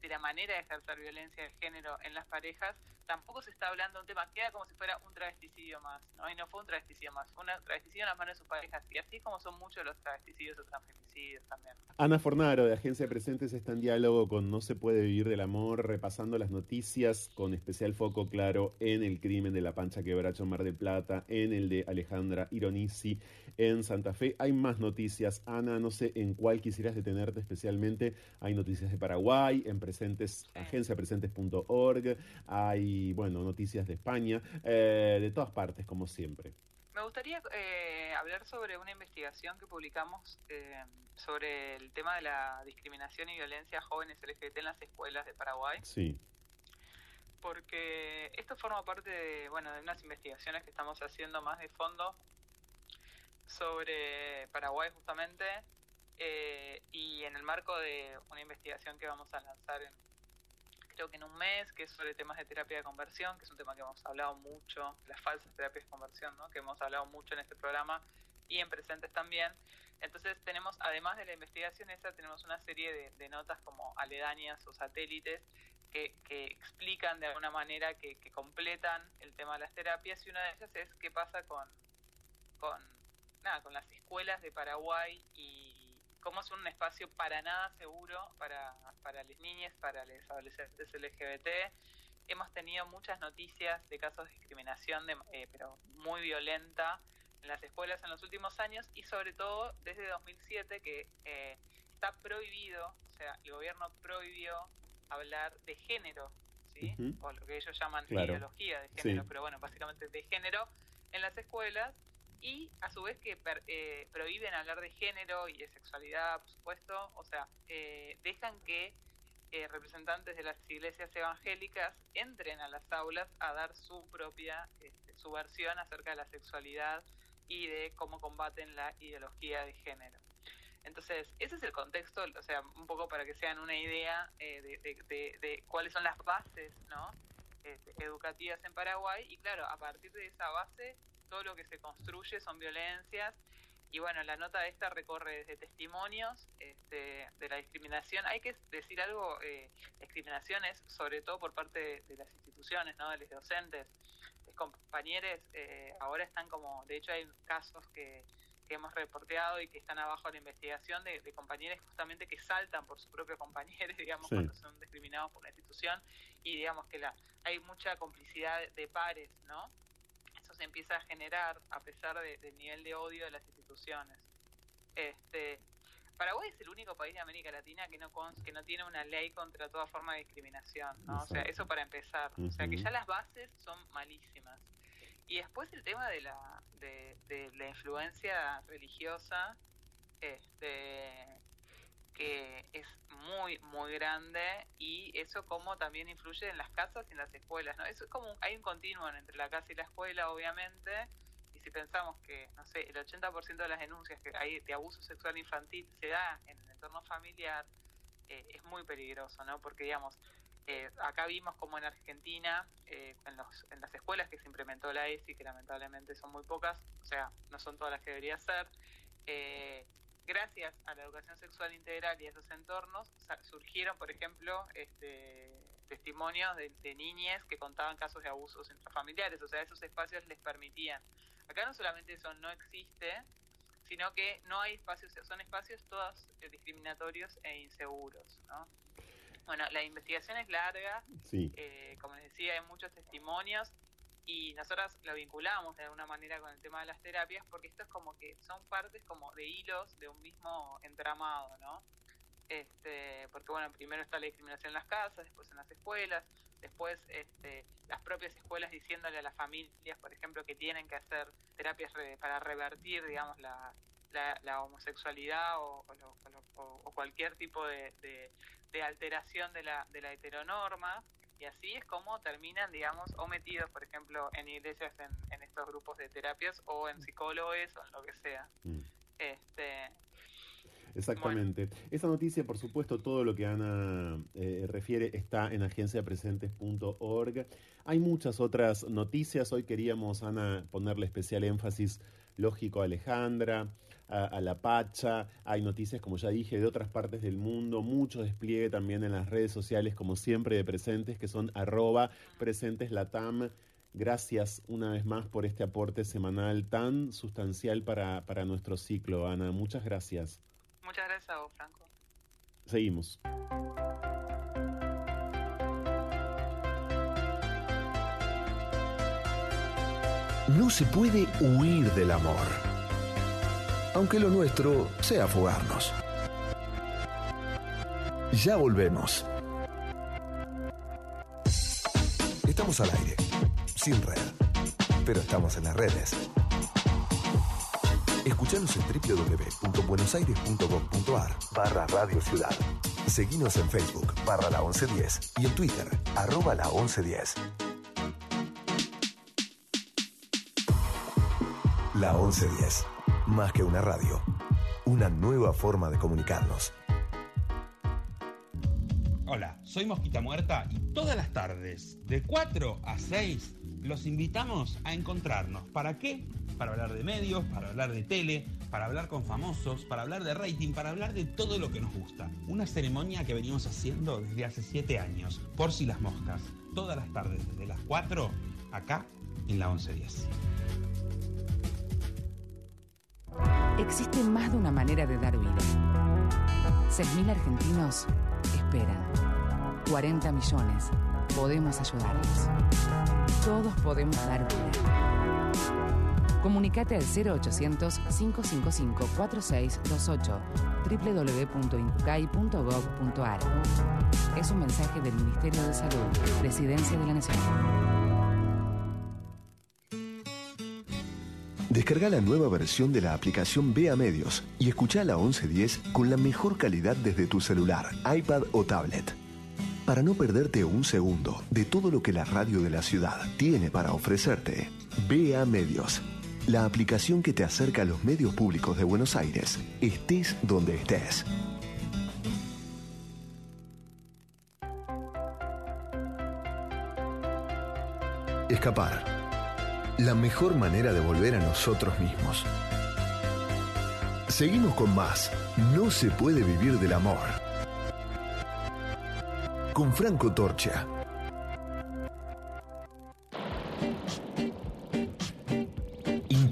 de la manera de ejercer violencia de género en las parejas, tampoco se está hablando de un tema, queda como si fuera un travesticidio más, ¿no? Y no fue un travesticidio más, fue un travesticidio en las manos de sus parejas, y así como son muchos los travesticidios o transfemicidios también. Ana Fornaro, de Agencia Presentes, está en diálogo con No se puede vivir del amor, repasando las noticias, con especial foco, claro, en el crimen de la Pancha Quebracho en Mar del Plata, en el de Alejandra Ironisi en Santa Fe. Hay más noticias. Ana, no sé en cuál quisieras detenerte especialmente. Hay noticias de Paraguay, en presentes, agenciapresentes.org, hay, bueno, noticias de España, eh, de todas partes, como siempre. Me gustaría eh, hablar sobre una investigación que publicamos eh, sobre el tema de la discriminación y violencia a jóvenes LGBT en las escuelas de Paraguay. Sí. porque esto forma parte de, bueno, de unas investigaciones que estamos haciendo más de fondo sobre Paraguay justamente eh, y en el marco de una investigación que vamos a lanzar en, creo que en un mes, que es sobre temas de terapia de conversión, que es un tema que hemos hablado mucho, las falsas terapias de conversión, ¿no? que hemos hablado mucho en este programa y en presentes también. Entonces tenemos, además de la investigación esa, tenemos una serie de, notas como aledañas o satélites que, que explican de alguna manera, que, que completan el tema de las terapias y una de ellas es qué pasa con, con, nada, con las escuelas de Paraguay y cómo es un espacio para nada seguro para, para las niñas, para los adolescentes LGBT. Hemos tenido muchas noticias de casos de discriminación, de, eh, pero muy violenta, en las escuelas en los últimos años y sobre todo desde 2007 que eh, está prohibido, o sea, el gobierno prohibió hablar de género, ¿sí? O lo que ellos llaman Claro. ideología de género, Sí. pero bueno, básicamente de género en las escuelas y a su vez que per- eh, prohíben hablar de género y de sexualidad, por supuesto, o sea, eh, dejan que eh, representantes de las iglesias evangélicas entren a las aulas a dar su propia, este, su versión acerca de la sexualidad y de cómo combaten la ideología de género. Entonces, ese es el contexto, o sea, un poco para que sean una idea eh, de, de- cuáles son las bases ¿no? Este, educativas en Paraguay. Y claro, a partir de esa base, todo lo que se construye son violencias. Y bueno, la nota esta recorre desde testimonios este, de la discriminación. Hay que decir algo, eh, discriminaciones sobre todo por parte de, de las instituciones, ¿no? de los docentes. Los compañeros eh, ahora están como, de hecho hay casos que, que hemos reporteado y que están abajo de la investigación de, de compañeros justamente que saltan por sus propios compañeros, digamos, Sí. cuando son discriminados por la institución y digamos que la hay mucha complicidad de pares, ¿no? Eso se empieza a generar a pesar de- del nivel de odio de las instituciones. Este, Paraguay es el único país de América Latina que no cons- que no tiene una ley contra toda forma de discriminación, ¿no? O sea, eso para empezar. O sea, que ya las bases son malísimas. Y después el tema de la, de, de la influencia religiosa, este, que es muy, muy grande y eso como también influye en las casas y en las escuelas, ¿no? Eso es como, un- hay un continuo entre la casa y la escuela, obviamente, y si pensamos que, no sé, el 80% de las denuncias que hay de abuso sexual infantil se da en el entorno familiar, eh, es muy peligroso, ¿no? Porque, digamos, eh, acá vimos como en Argentina, eh, en, los, en las escuelas que se implementó la ESI, que lamentablemente son muy pocas, o sea, no son todas las que debería ser, eh, gracias a la educación sexual integral y a esos entornos, surgieron, por ejemplo, este, testimonios de, de niñas que contaban casos de abusos intrafamiliares, o sea, esos espacios les permitían. Acá no solamente eso no existe, sino que no hay espacios, son espacios todos eh, discriminatorios e inseguros, ¿no? Bueno, la investigación es larga, Sí. eh, como les decía, hay muchos testimonios y nosotras lo vinculamos de alguna manera con el tema de las terapias porque esto es como que son partes como de hilos de un mismo entramado, ¿no? Este, porque bueno, primero está la discriminación en las casas, después en las escuelas, después este, las propias escuelas diciéndole a las familias, por ejemplo, que tienen que hacer terapias re- para revertir, digamos, la, la, la homosexualidad o, lo- cualquier tipo de, de- de alteración de la, de la heteronorma. Y así es como terminan, digamos, o metidos, por ejemplo, en iglesias, en, en estos grupos de terapias, o en psicólogos, o en lo que sea. Mm. Este, Exactamente. Esa noticia, por supuesto, todo lo que Ana eh, refiere está en agenciapresentes.org. Hay muchas otras noticias. Hoy queríamos, Ana, ponerle especial énfasis lógico a Alejandra, a, La Pacha. Hay noticias, como ya dije, de otras partes del mundo. Mucho despliegue también en las redes sociales, como siempre, de presentes, que son arroba presenteslatam. Gracias una vez más por este aporte semanal tan sustancial para, para nuestro ciclo, Ana. Muchas gracias. Muchas gracias a vos, Franco. Seguimos. No se puede huir del amor, aunque lo nuestro sea fugarnos. Ya volvemos. Estamos al aire, sin red, pero estamos en las redes. Escuchanos en www.buenosaires.gov.ar barra Radio Ciudad. Seguinos en Facebook barra la 1110 y en Twitter arroba la 1110. La 1110. Más que una radio. Una nueva forma de comunicarnos. Hola, soy Mosquita Muerta y todas las tardes, de 4 a 6, los invitamos a encontrarnos. ¿Para qué? Para hablar de medios, para hablar de tele, para hablar con famosos, para hablar de rating, para hablar de todo lo que nos gusta. Una ceremonia que venimos haciendo desde hace 7 años, por si las moscas. Todas las tardes, desde las 4, acá en la 1110. Existe más de una manera de dar vida. 6.000 argentinos esperan. 40 millones. Podemos ayudarlos. Todos podemos dar vida. Comunicate al 0800-555-4628 www.incucay.gov.ar Es un mensaje del Ministerio de Salud, Presidencia de la Nación. Descarga la nueva versión de la aplicación Vea Medios y escucha la 1110 con la mejor calidad desde tu celular, iPad o tablet. Para no perderte un segundo de todo lo que la radio de la ciudad tiene para ofrecerte, Vea Medios, la aplicación que te acerca a los medios públicos de Buenos Aires, estés donde estés. Escapar. La mejor manera de volver a nosotros mismos. Seguimos con más. No se puede vivir del amor. Con Franco Torcha.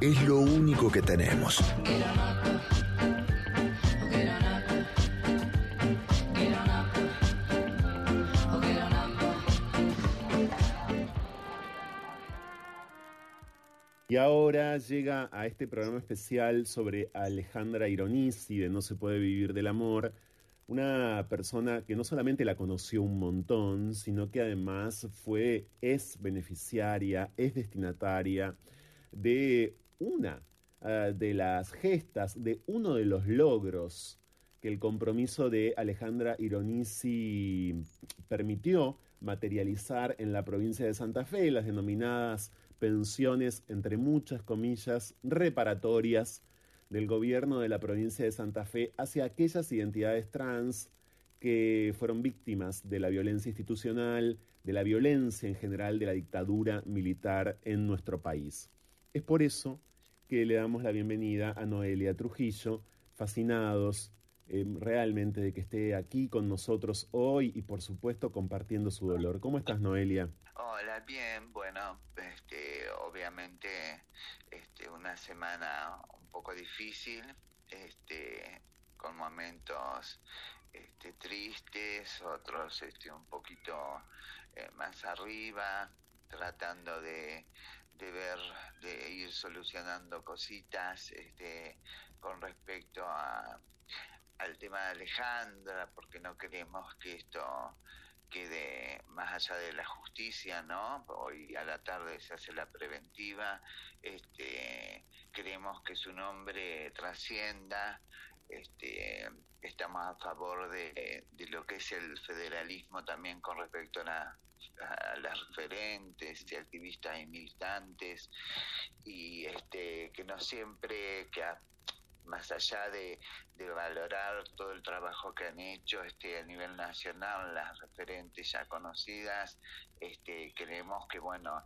Es lo único que tenemos. Y ahora llega a este programa especial sobre Alejandra Ironisi de No se puede vivir del amor, una persona que no solamente la conoció un montón, sino que además fue, es beneficiaria, es destinataria de una uh, de las gestas, de uno de los logros que el compromiso de Alejandra Ironisi permitió materializar en la provincia de Santa Fe, las denominadas pensiones, entre muchas comillas, reparatorias del gobierno de la provincia de Santa Fe hacia aquellas identidades trans que fueron víctimas de la violencia institucional, de la violencia en general de la dictadura militar en nuestro país. Es por eso que le damos la bienvenida a Noelia Trujillo, fascinados eh, realmente de que esté aquí con nosotros hoy y por supuesto compartiendo su dolor. ¿Cómo estás, Noelia? Hola, bien, bueno, este, obviamente este, una semana un poco difícil, este, con momentos este, tristes, otros este, un poquito eh, más arriba, tratando de, de ver, de ir solucionando cositas este, con respecto a, al tema de Alejandra, porque no queremos que esto quede más allá de la justicia, ¿no? Hoy a la tarde se hace la preventiva, este, queremos que su nombre trascienda, este, estamos a favor de, de lo que es el federalismo también con respecto a, la, a las referentes y activistas y militantes. Y este que no siempre que más allá de, de, valorar todo el trabajo que han hecho este a nivel nacional las referentes ya conocidas este queremos que bueno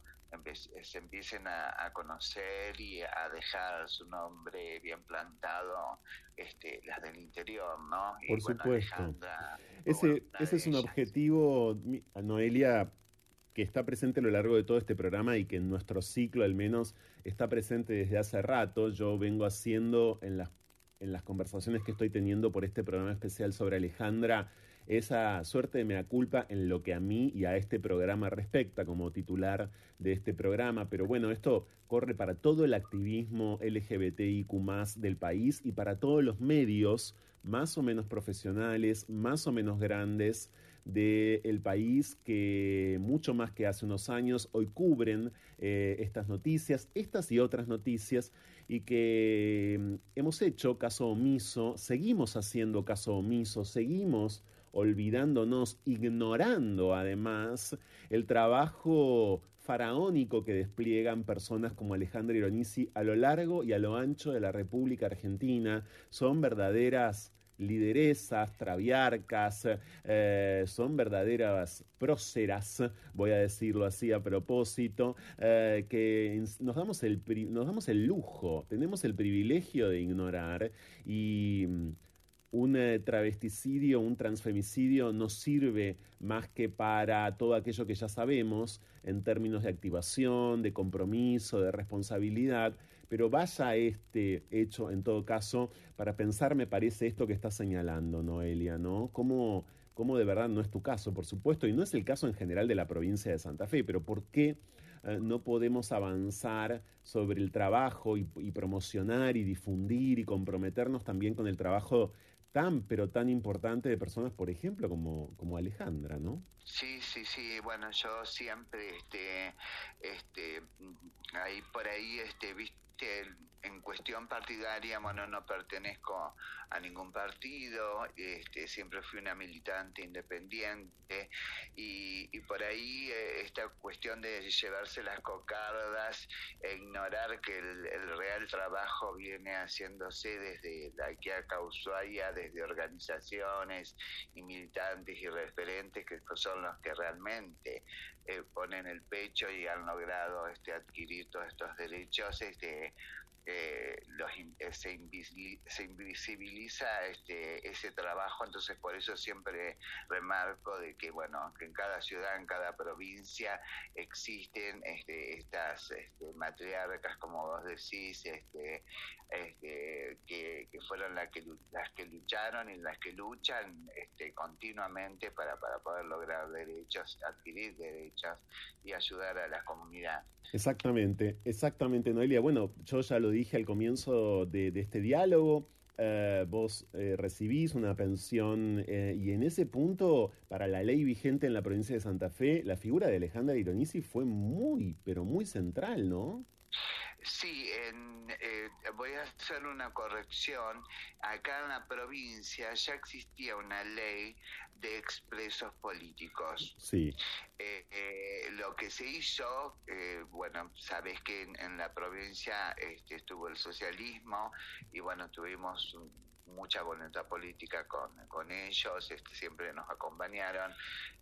se empiecen a, a, conocer y a dejar su nombre bien plantado este, las del interior, ¿no? Por y, supuesto. Bueno, ese, ese es un objetivo, Noelia, que está presente a lo largo de todo este programa y que en nuestro ciclo al menos está presente desde hace rato. Yo vengo haciendo en las, en las conversaciones que estoy teniendo por este programa especial sobre Alejandra esa suerte de mea culpa en lo que a mí y a este programa respecta como titular de este programa. Pero bueno, esto corre para todo el activismo LGBTIQ del país y para todos los medios más o menos profesionales, más o menos grandes del país que mucho más que hace unos años hoy cubren eh, estas noticias, estas y otras noticias y que mm, hemos hecho caso omiso, seguimos haciendo caso omiso, seguimos olvidándonos, ignorando además el trabajo faraónico que despliegan personas como Alejandra Ironisi a lo largo y a lo ancho de la República Argentina. Son verdaderas lideresas, traviarcas, eh, son verdaderas próceras, voy a decirlo así a propósito, eh, que nos damos, el, nos damos el lujo, tenemos el privilegio de ignorar y un eh, travesticidio, un transfemicidio no sirve más que para todo aquello que ya sabemos en términos de activación, de compromiso, de responsabilidad, pero vaya este hecho en todo caso para pensar, me parece, esto que está señalando, Noelia, ¿no? ¿Cómo, cómo de verdad no es tu caso, por supuesto, y no es el caso en general de la provincia de Santa Fe, pero ¿por qué? Eh, no podemos avanzar sobre el trabajo y, y, promocionar y difundir y comprometernos también con el trabajo tan, pero tan importante de personas, por ejemplo, como, como Alejandra, ¿no? Sí, sí, sí, bueno, yo siempre, este, este, ahí por ahí, este, viste, en cuestión partidaria, bueno, no pertenezco a ningún partido, este, siempre fui una militante independiente y, por ahí eh, esta cuestión de llevarse las cocardas e ignorar que el, real trabajo viene haciéndose desde la IKEA Ushuaia, desde organizaciones y militantes y referentes que son los que realmente eh, ponen el pecho y han logrado este, adquirir todos estos derechos. Este, eh, los, se, invisibiliza este, ese trabajo, entonces por eso siempre remarco de que bueno que en cada ciudad, en cada provincia existen este, estas este, matriarcas, como vos decís, este, este, que, fueron las que, las que lucharon y las que luchan este, continuamente para, para poder lograr derechos, adquirir derechos y ayudar a la comunidad. Exactamente, exactamente, Noelia. Bueno, yo ya lo dije al comienzo de, este diálogo. Uh, vos eh, recibís una pensión eh, y en ese punto, para la ley vigente en la provincia de Santa Fe, la figura de Alejandra Ironisi fue muy, pero muy central, ¿no? Sí, en, eh, voy a hacer una corrección. Acá en la provincia ya existía una ley de expresos políticos. Sí. Eh, eh, lo que se hizo, eh, bueno, sabes que en, en la provincia este, estuvo el socialismo y bueno, tuvimos un, mucha voluntad política con, con ellos, este, siempre nos acompañaron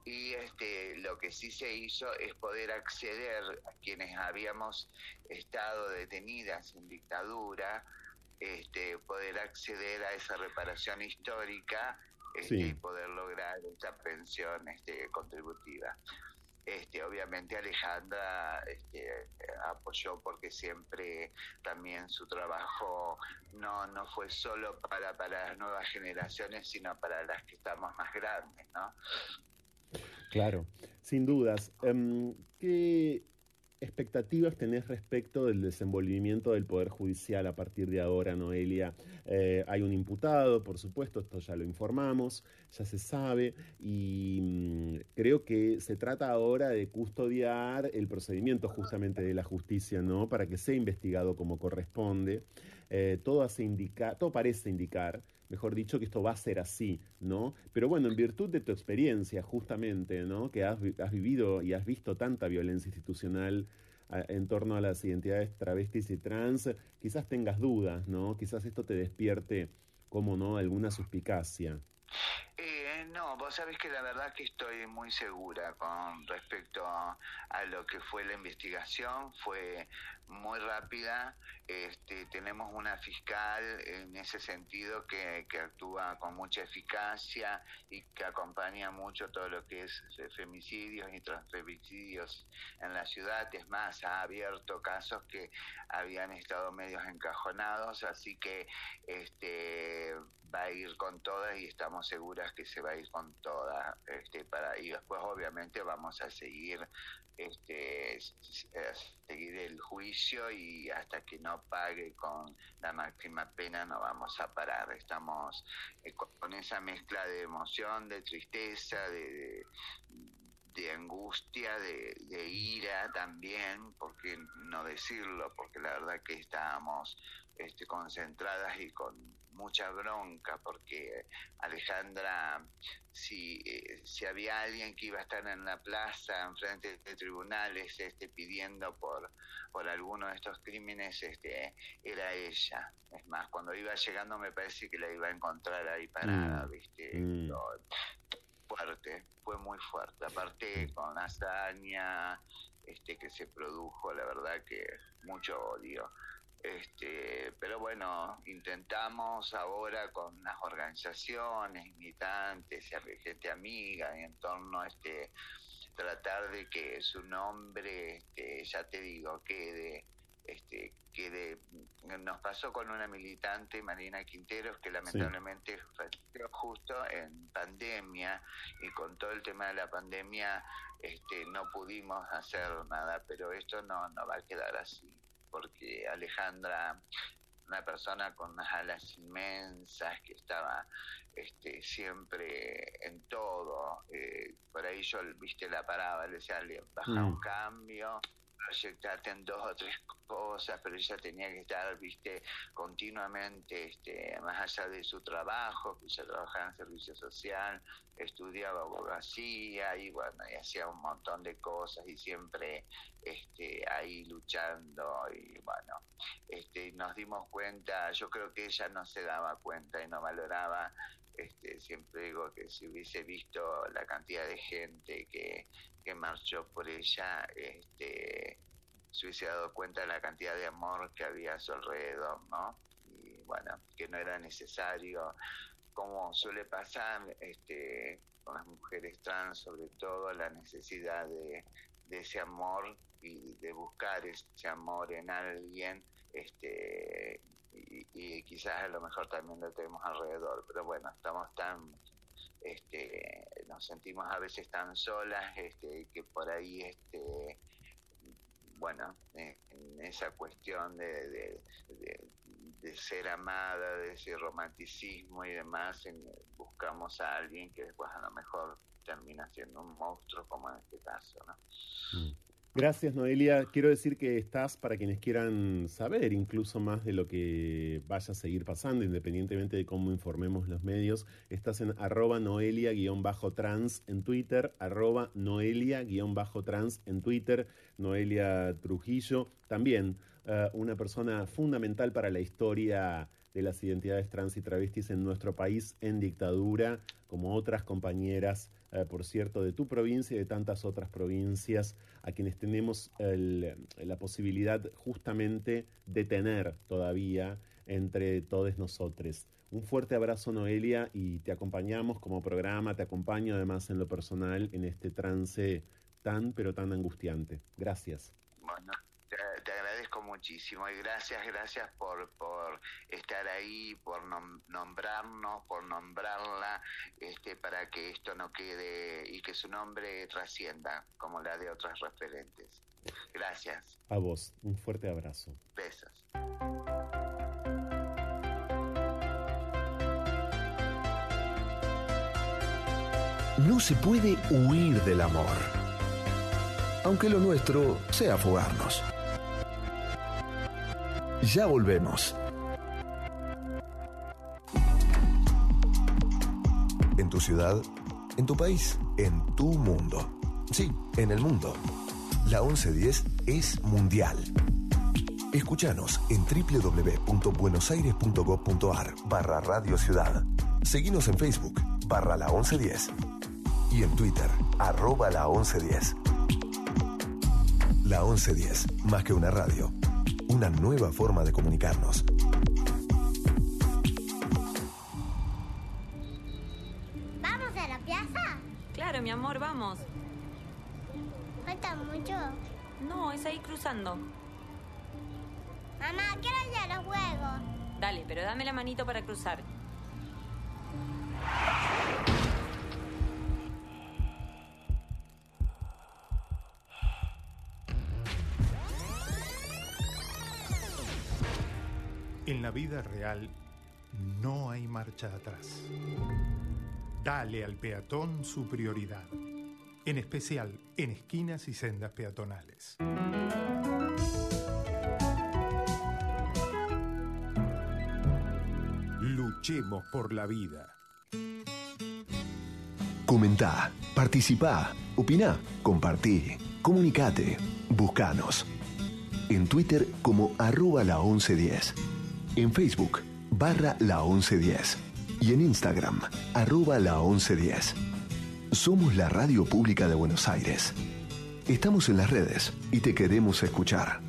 y este, lo que sí se hizo es poder acceder a quienes habíamos estado detenidas en dictadura este, poder acceder a esa reparación histórica este, Sí. y poder lograr esa pensión este, contributiva. Este, obviamente Alejandra este, apoyó porque siempre también su trabajo no, no fue solo para, para las nuevas generaciones, sino para las que estamos más grandes, ¿no? Claro, sin dudas. Em, ¿Qué expectativas tenés respecto del desenvolvimiento del Poder Judicial a partir de ahora, Noelia? Eh, hay un imputado, por supuesto, esto ya lo informamos, ya se sabe, y mm, creo que se trata ahora de custodiar el procedimiento justamente de la justicia, ¿no? Para que sea investigado como corresponde. Eh, todo, hace indica, todo parece indicar, mejor dicho, que esto va a ser así, ¿no? Pero bueno, en virtud de tu experiencia, justamente, ¿no? Que has, vi- has vivido y has visto tanta violencia institucional en torno a las identidades travestis y trans, quizás tengas dudas, ¿no? Quizás esto te despierte, como no, alguna suspicacia. Eh, no, vos sabés que la verdad que estoy muy segura con respecto a lo que fue la investigación, fue muy rápida, este, tenemos una fiscal en ese sentido que, que actúa con mucha eficacia y que acompaña mucho todo lo que es femicidios y transfemicidios en la ciudad, es más, ha abierto casos que habían estado medios encajonados, así que este va a ir con todas y estamos seguras que se va a ir con todas este y después obviamente vamos a seguir este eh, seguir el juicio y hasta que no pague con la máxima pena no vamos a parar. Estamos eh, con, esa mezcla de emoción de tristeza de, de de angustia, de, de ira también, porque no decirlo, porque la verdad que estábamos este, concentradas y con mucha bronca, porque Alejandra, si, eh, si había alguien que iba a estar en la plaza, enfrente de tribunales, este, pidiendo por, por alguno de estos crímenes, este, era ella. Es más, cuando iba llegando me parece que la iba a encontrar ahí parada, Mm, ¿viste? mm. Lo- fuerte, fue muy fuerte. Aparte con la hazaña este, que se produjo, la verdad que mucho odio. Este, pero bueno, intentamos ahora con las organizaciones, militantes y gente amiga y en torno a este tratar de que su nombre, este, ya te digo, quede este, quede nos pasó con una militante Marina Quinteros que lamentablemente falleció justo en pandemia y con todo el tema de la pandemia este no pudimos hacer nada pero esto no no va a quedar así porque Alejandra una persona con unas alas inmensas que estaba este, siempre en todo. eh, por ahí yo, viste, la paraba, le decía, "Ale, baja Mm. un cambio, proyectarte en dos o tres cosas, pero ella tenía que estar, viste, continuamente, este, más allá de su trabajo, que ella trabajaba en servicio social, estudiaba abogacía y bueno, y hacía un montón de cosas y siempre este, ahí luchando y bueno, este, nos dimos cuenta, yo creo que ella no se daba cuenta y no valoraba, este, siempre digo que si hubiese visto la cantidad de gente que, que marchó por ella, este, se hubiese dado cuenta de la cantidad de amor que había a su alrededor, ¿no? Y bueno, que no era necesario, como suele pasar este, con las mujeres trans, sobre todo la necesidad de, de ese amor y de buscar ese amor en alguien, este, y, y quizás a lo mejor también lo tenemos alrededor, pero bueno, estamos tan este, nos sentimos a veces tan solas este, que por ahí este, bueno, en esa cuestión de, de, de- de ser amada, de ese romanticismo y demás, en- buscamos a alguien que después a lo mejor termina siendo un monstruo, como en este caso, ¿no? Gracias, Noelia. Quiero decir que estás para quienes quieran saber incluso más de lo que vaya a seguir pasando, independientemente de cómo informemos los medios. Estás en arroba noelia-trans en Twitter, arroba noelia-trans en Twitter, Noelia Trujillo, también eh, una persona fundamental para la historia de las identidades trans y travestis en nuestro país en dictadura, como otras compañeras, eh, por cierto, de tu provincia y de tantas otras provincias a quienes tenemos el- la posibilidad justamente de tener todavía entre todos nosotros. Un fuerte abrazo, Noelia, y te acompañamos como programa, te acompaño además en lo personal en este trance tan, pero tan angustiante. Gracias. Te, te agradezco muchísimo y gracias, gracias por, por estar ahí, por nom- nombrarnos, por nombrarla, este, para que esto no quede y que su nombre trascienda como la de otros referentes. Gracias, A vos, un fuerte abrazo. besos. No se puede huir del amor, aunque lo nuestro sea fugarnos. Ya volvemos. En tu ciudad, en tu país, en tu mundo. Sí, en el mundo. La 1110 es mundial. Escúchanos en www.buenosaires.gov.ar barra Radio Ciudad. Seguinos en Facebook barra la 1110 y en Twitter arroba la 1110. La 1110, más que una radio, una nueva forma de comunicarnos. ¿Vamos a la plaza? Claro, mi amor, vamos. Falta mucho. No, es ahí cruzando. Mamá, quiero ir a los juegos. Dale, pero dame la manito para cruzar. En la vida real no hay marcha atrás. Dale al peatón su prioridad, en especial en esquinas y sendas peatonales. Luchemos por la vida. Comentá, participá, opina, compartí, comunicate, buscanos. En Twitter como arroba la 1110. En Facebook barra la 1110. Y en Instagram arroba la 1110. Somos la radio pública de Buenos Aires. Estamos en las redes y te queremos escuchar.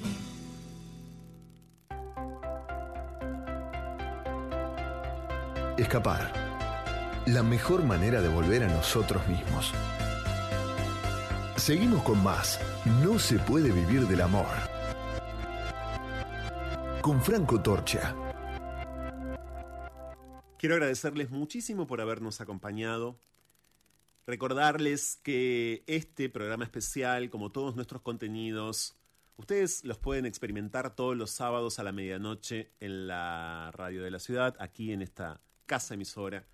Escapar. La mejor manera de volver a nosotros mismos. Seguimos con más. No se puede vivir del amor. Con Franco Torcha. Quiero agradecerles muchísimo por habernos acompañado. Recordarles que este programa especial, como todos nuestros contenidos, ustedes los pueden experimentar todos los sábados a la medianoche en la radio de la ciudad, aquí en esta casa emisora,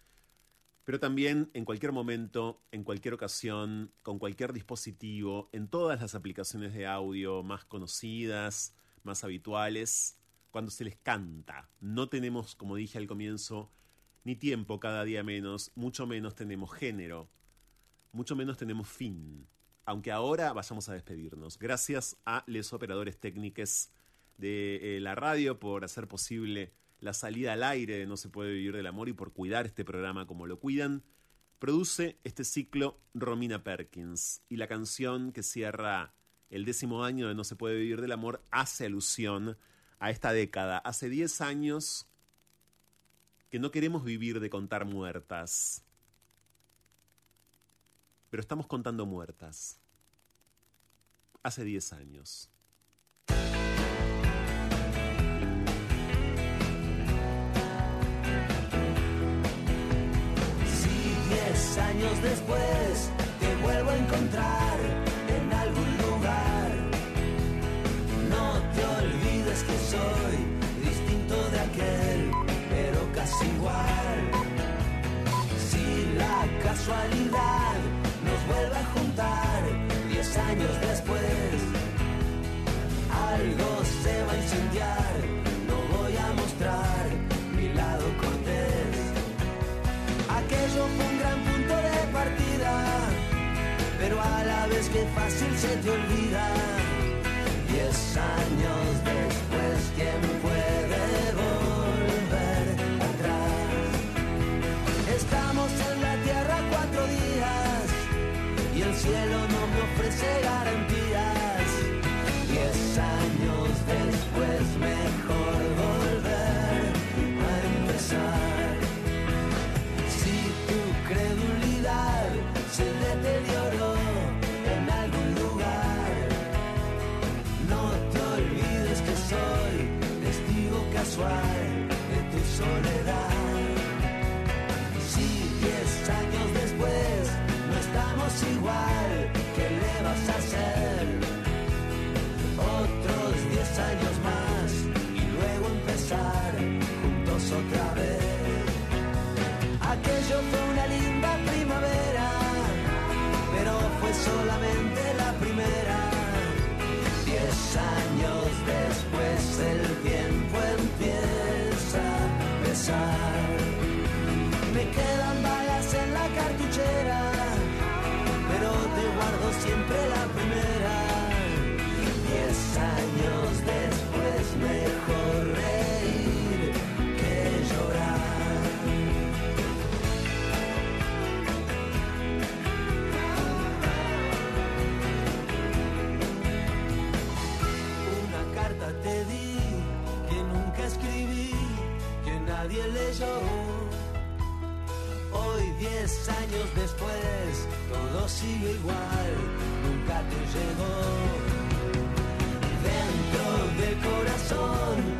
pero también en cualquier momento, en cualquier ocasión, con cualquier dispositivo, en todas las aplicaciones de audio más conocidas, más habituales, cuando se les canta. No tenemos, como dije al comienzo, ni tiempo cada día menos, mucho menos tenemos género, mucho menos tenemos fin. Aunque ahora vayamos a despedirnos. Gracias a los operadores técnicos de eh, la radio por hacer posible la salida al aire de No se puede vivir del amor y por cuidar este programa como lo cuidan. Produce este ciclo Romina Perkins y la canción que cierra el décimo año de No se puede vivir del amor hace alusión a esta década. Hace 10 años que no queremos vivir de contar muertas, pero estamos contando muertas. Hace 10 años. Si diez años después te vuelvo a encontrar soy distinto de aquel, pero casi igual. Si la casualidad nos vuelve a juntar diez años después, algo se va a incendiar, no voy a mostrar mi lado cortés. Aquello fue un gran punto de partida, pero a la vez que fácil se te olvida. Diez años después, cielo no me ofrece de tu soledad. Si diez años después no estamos igual, ¿qué le vas a hacer? Otros diez años más y luego empezar juntos otra vez. Aquello fue una linda primavera, pero fue solamente la primera. Diez años después el Me quedan balas en la cartuchera, pero te guardo siempre la Hoy, diez años después, todo sigue igual, nunca te llegó. Dentro del corazón,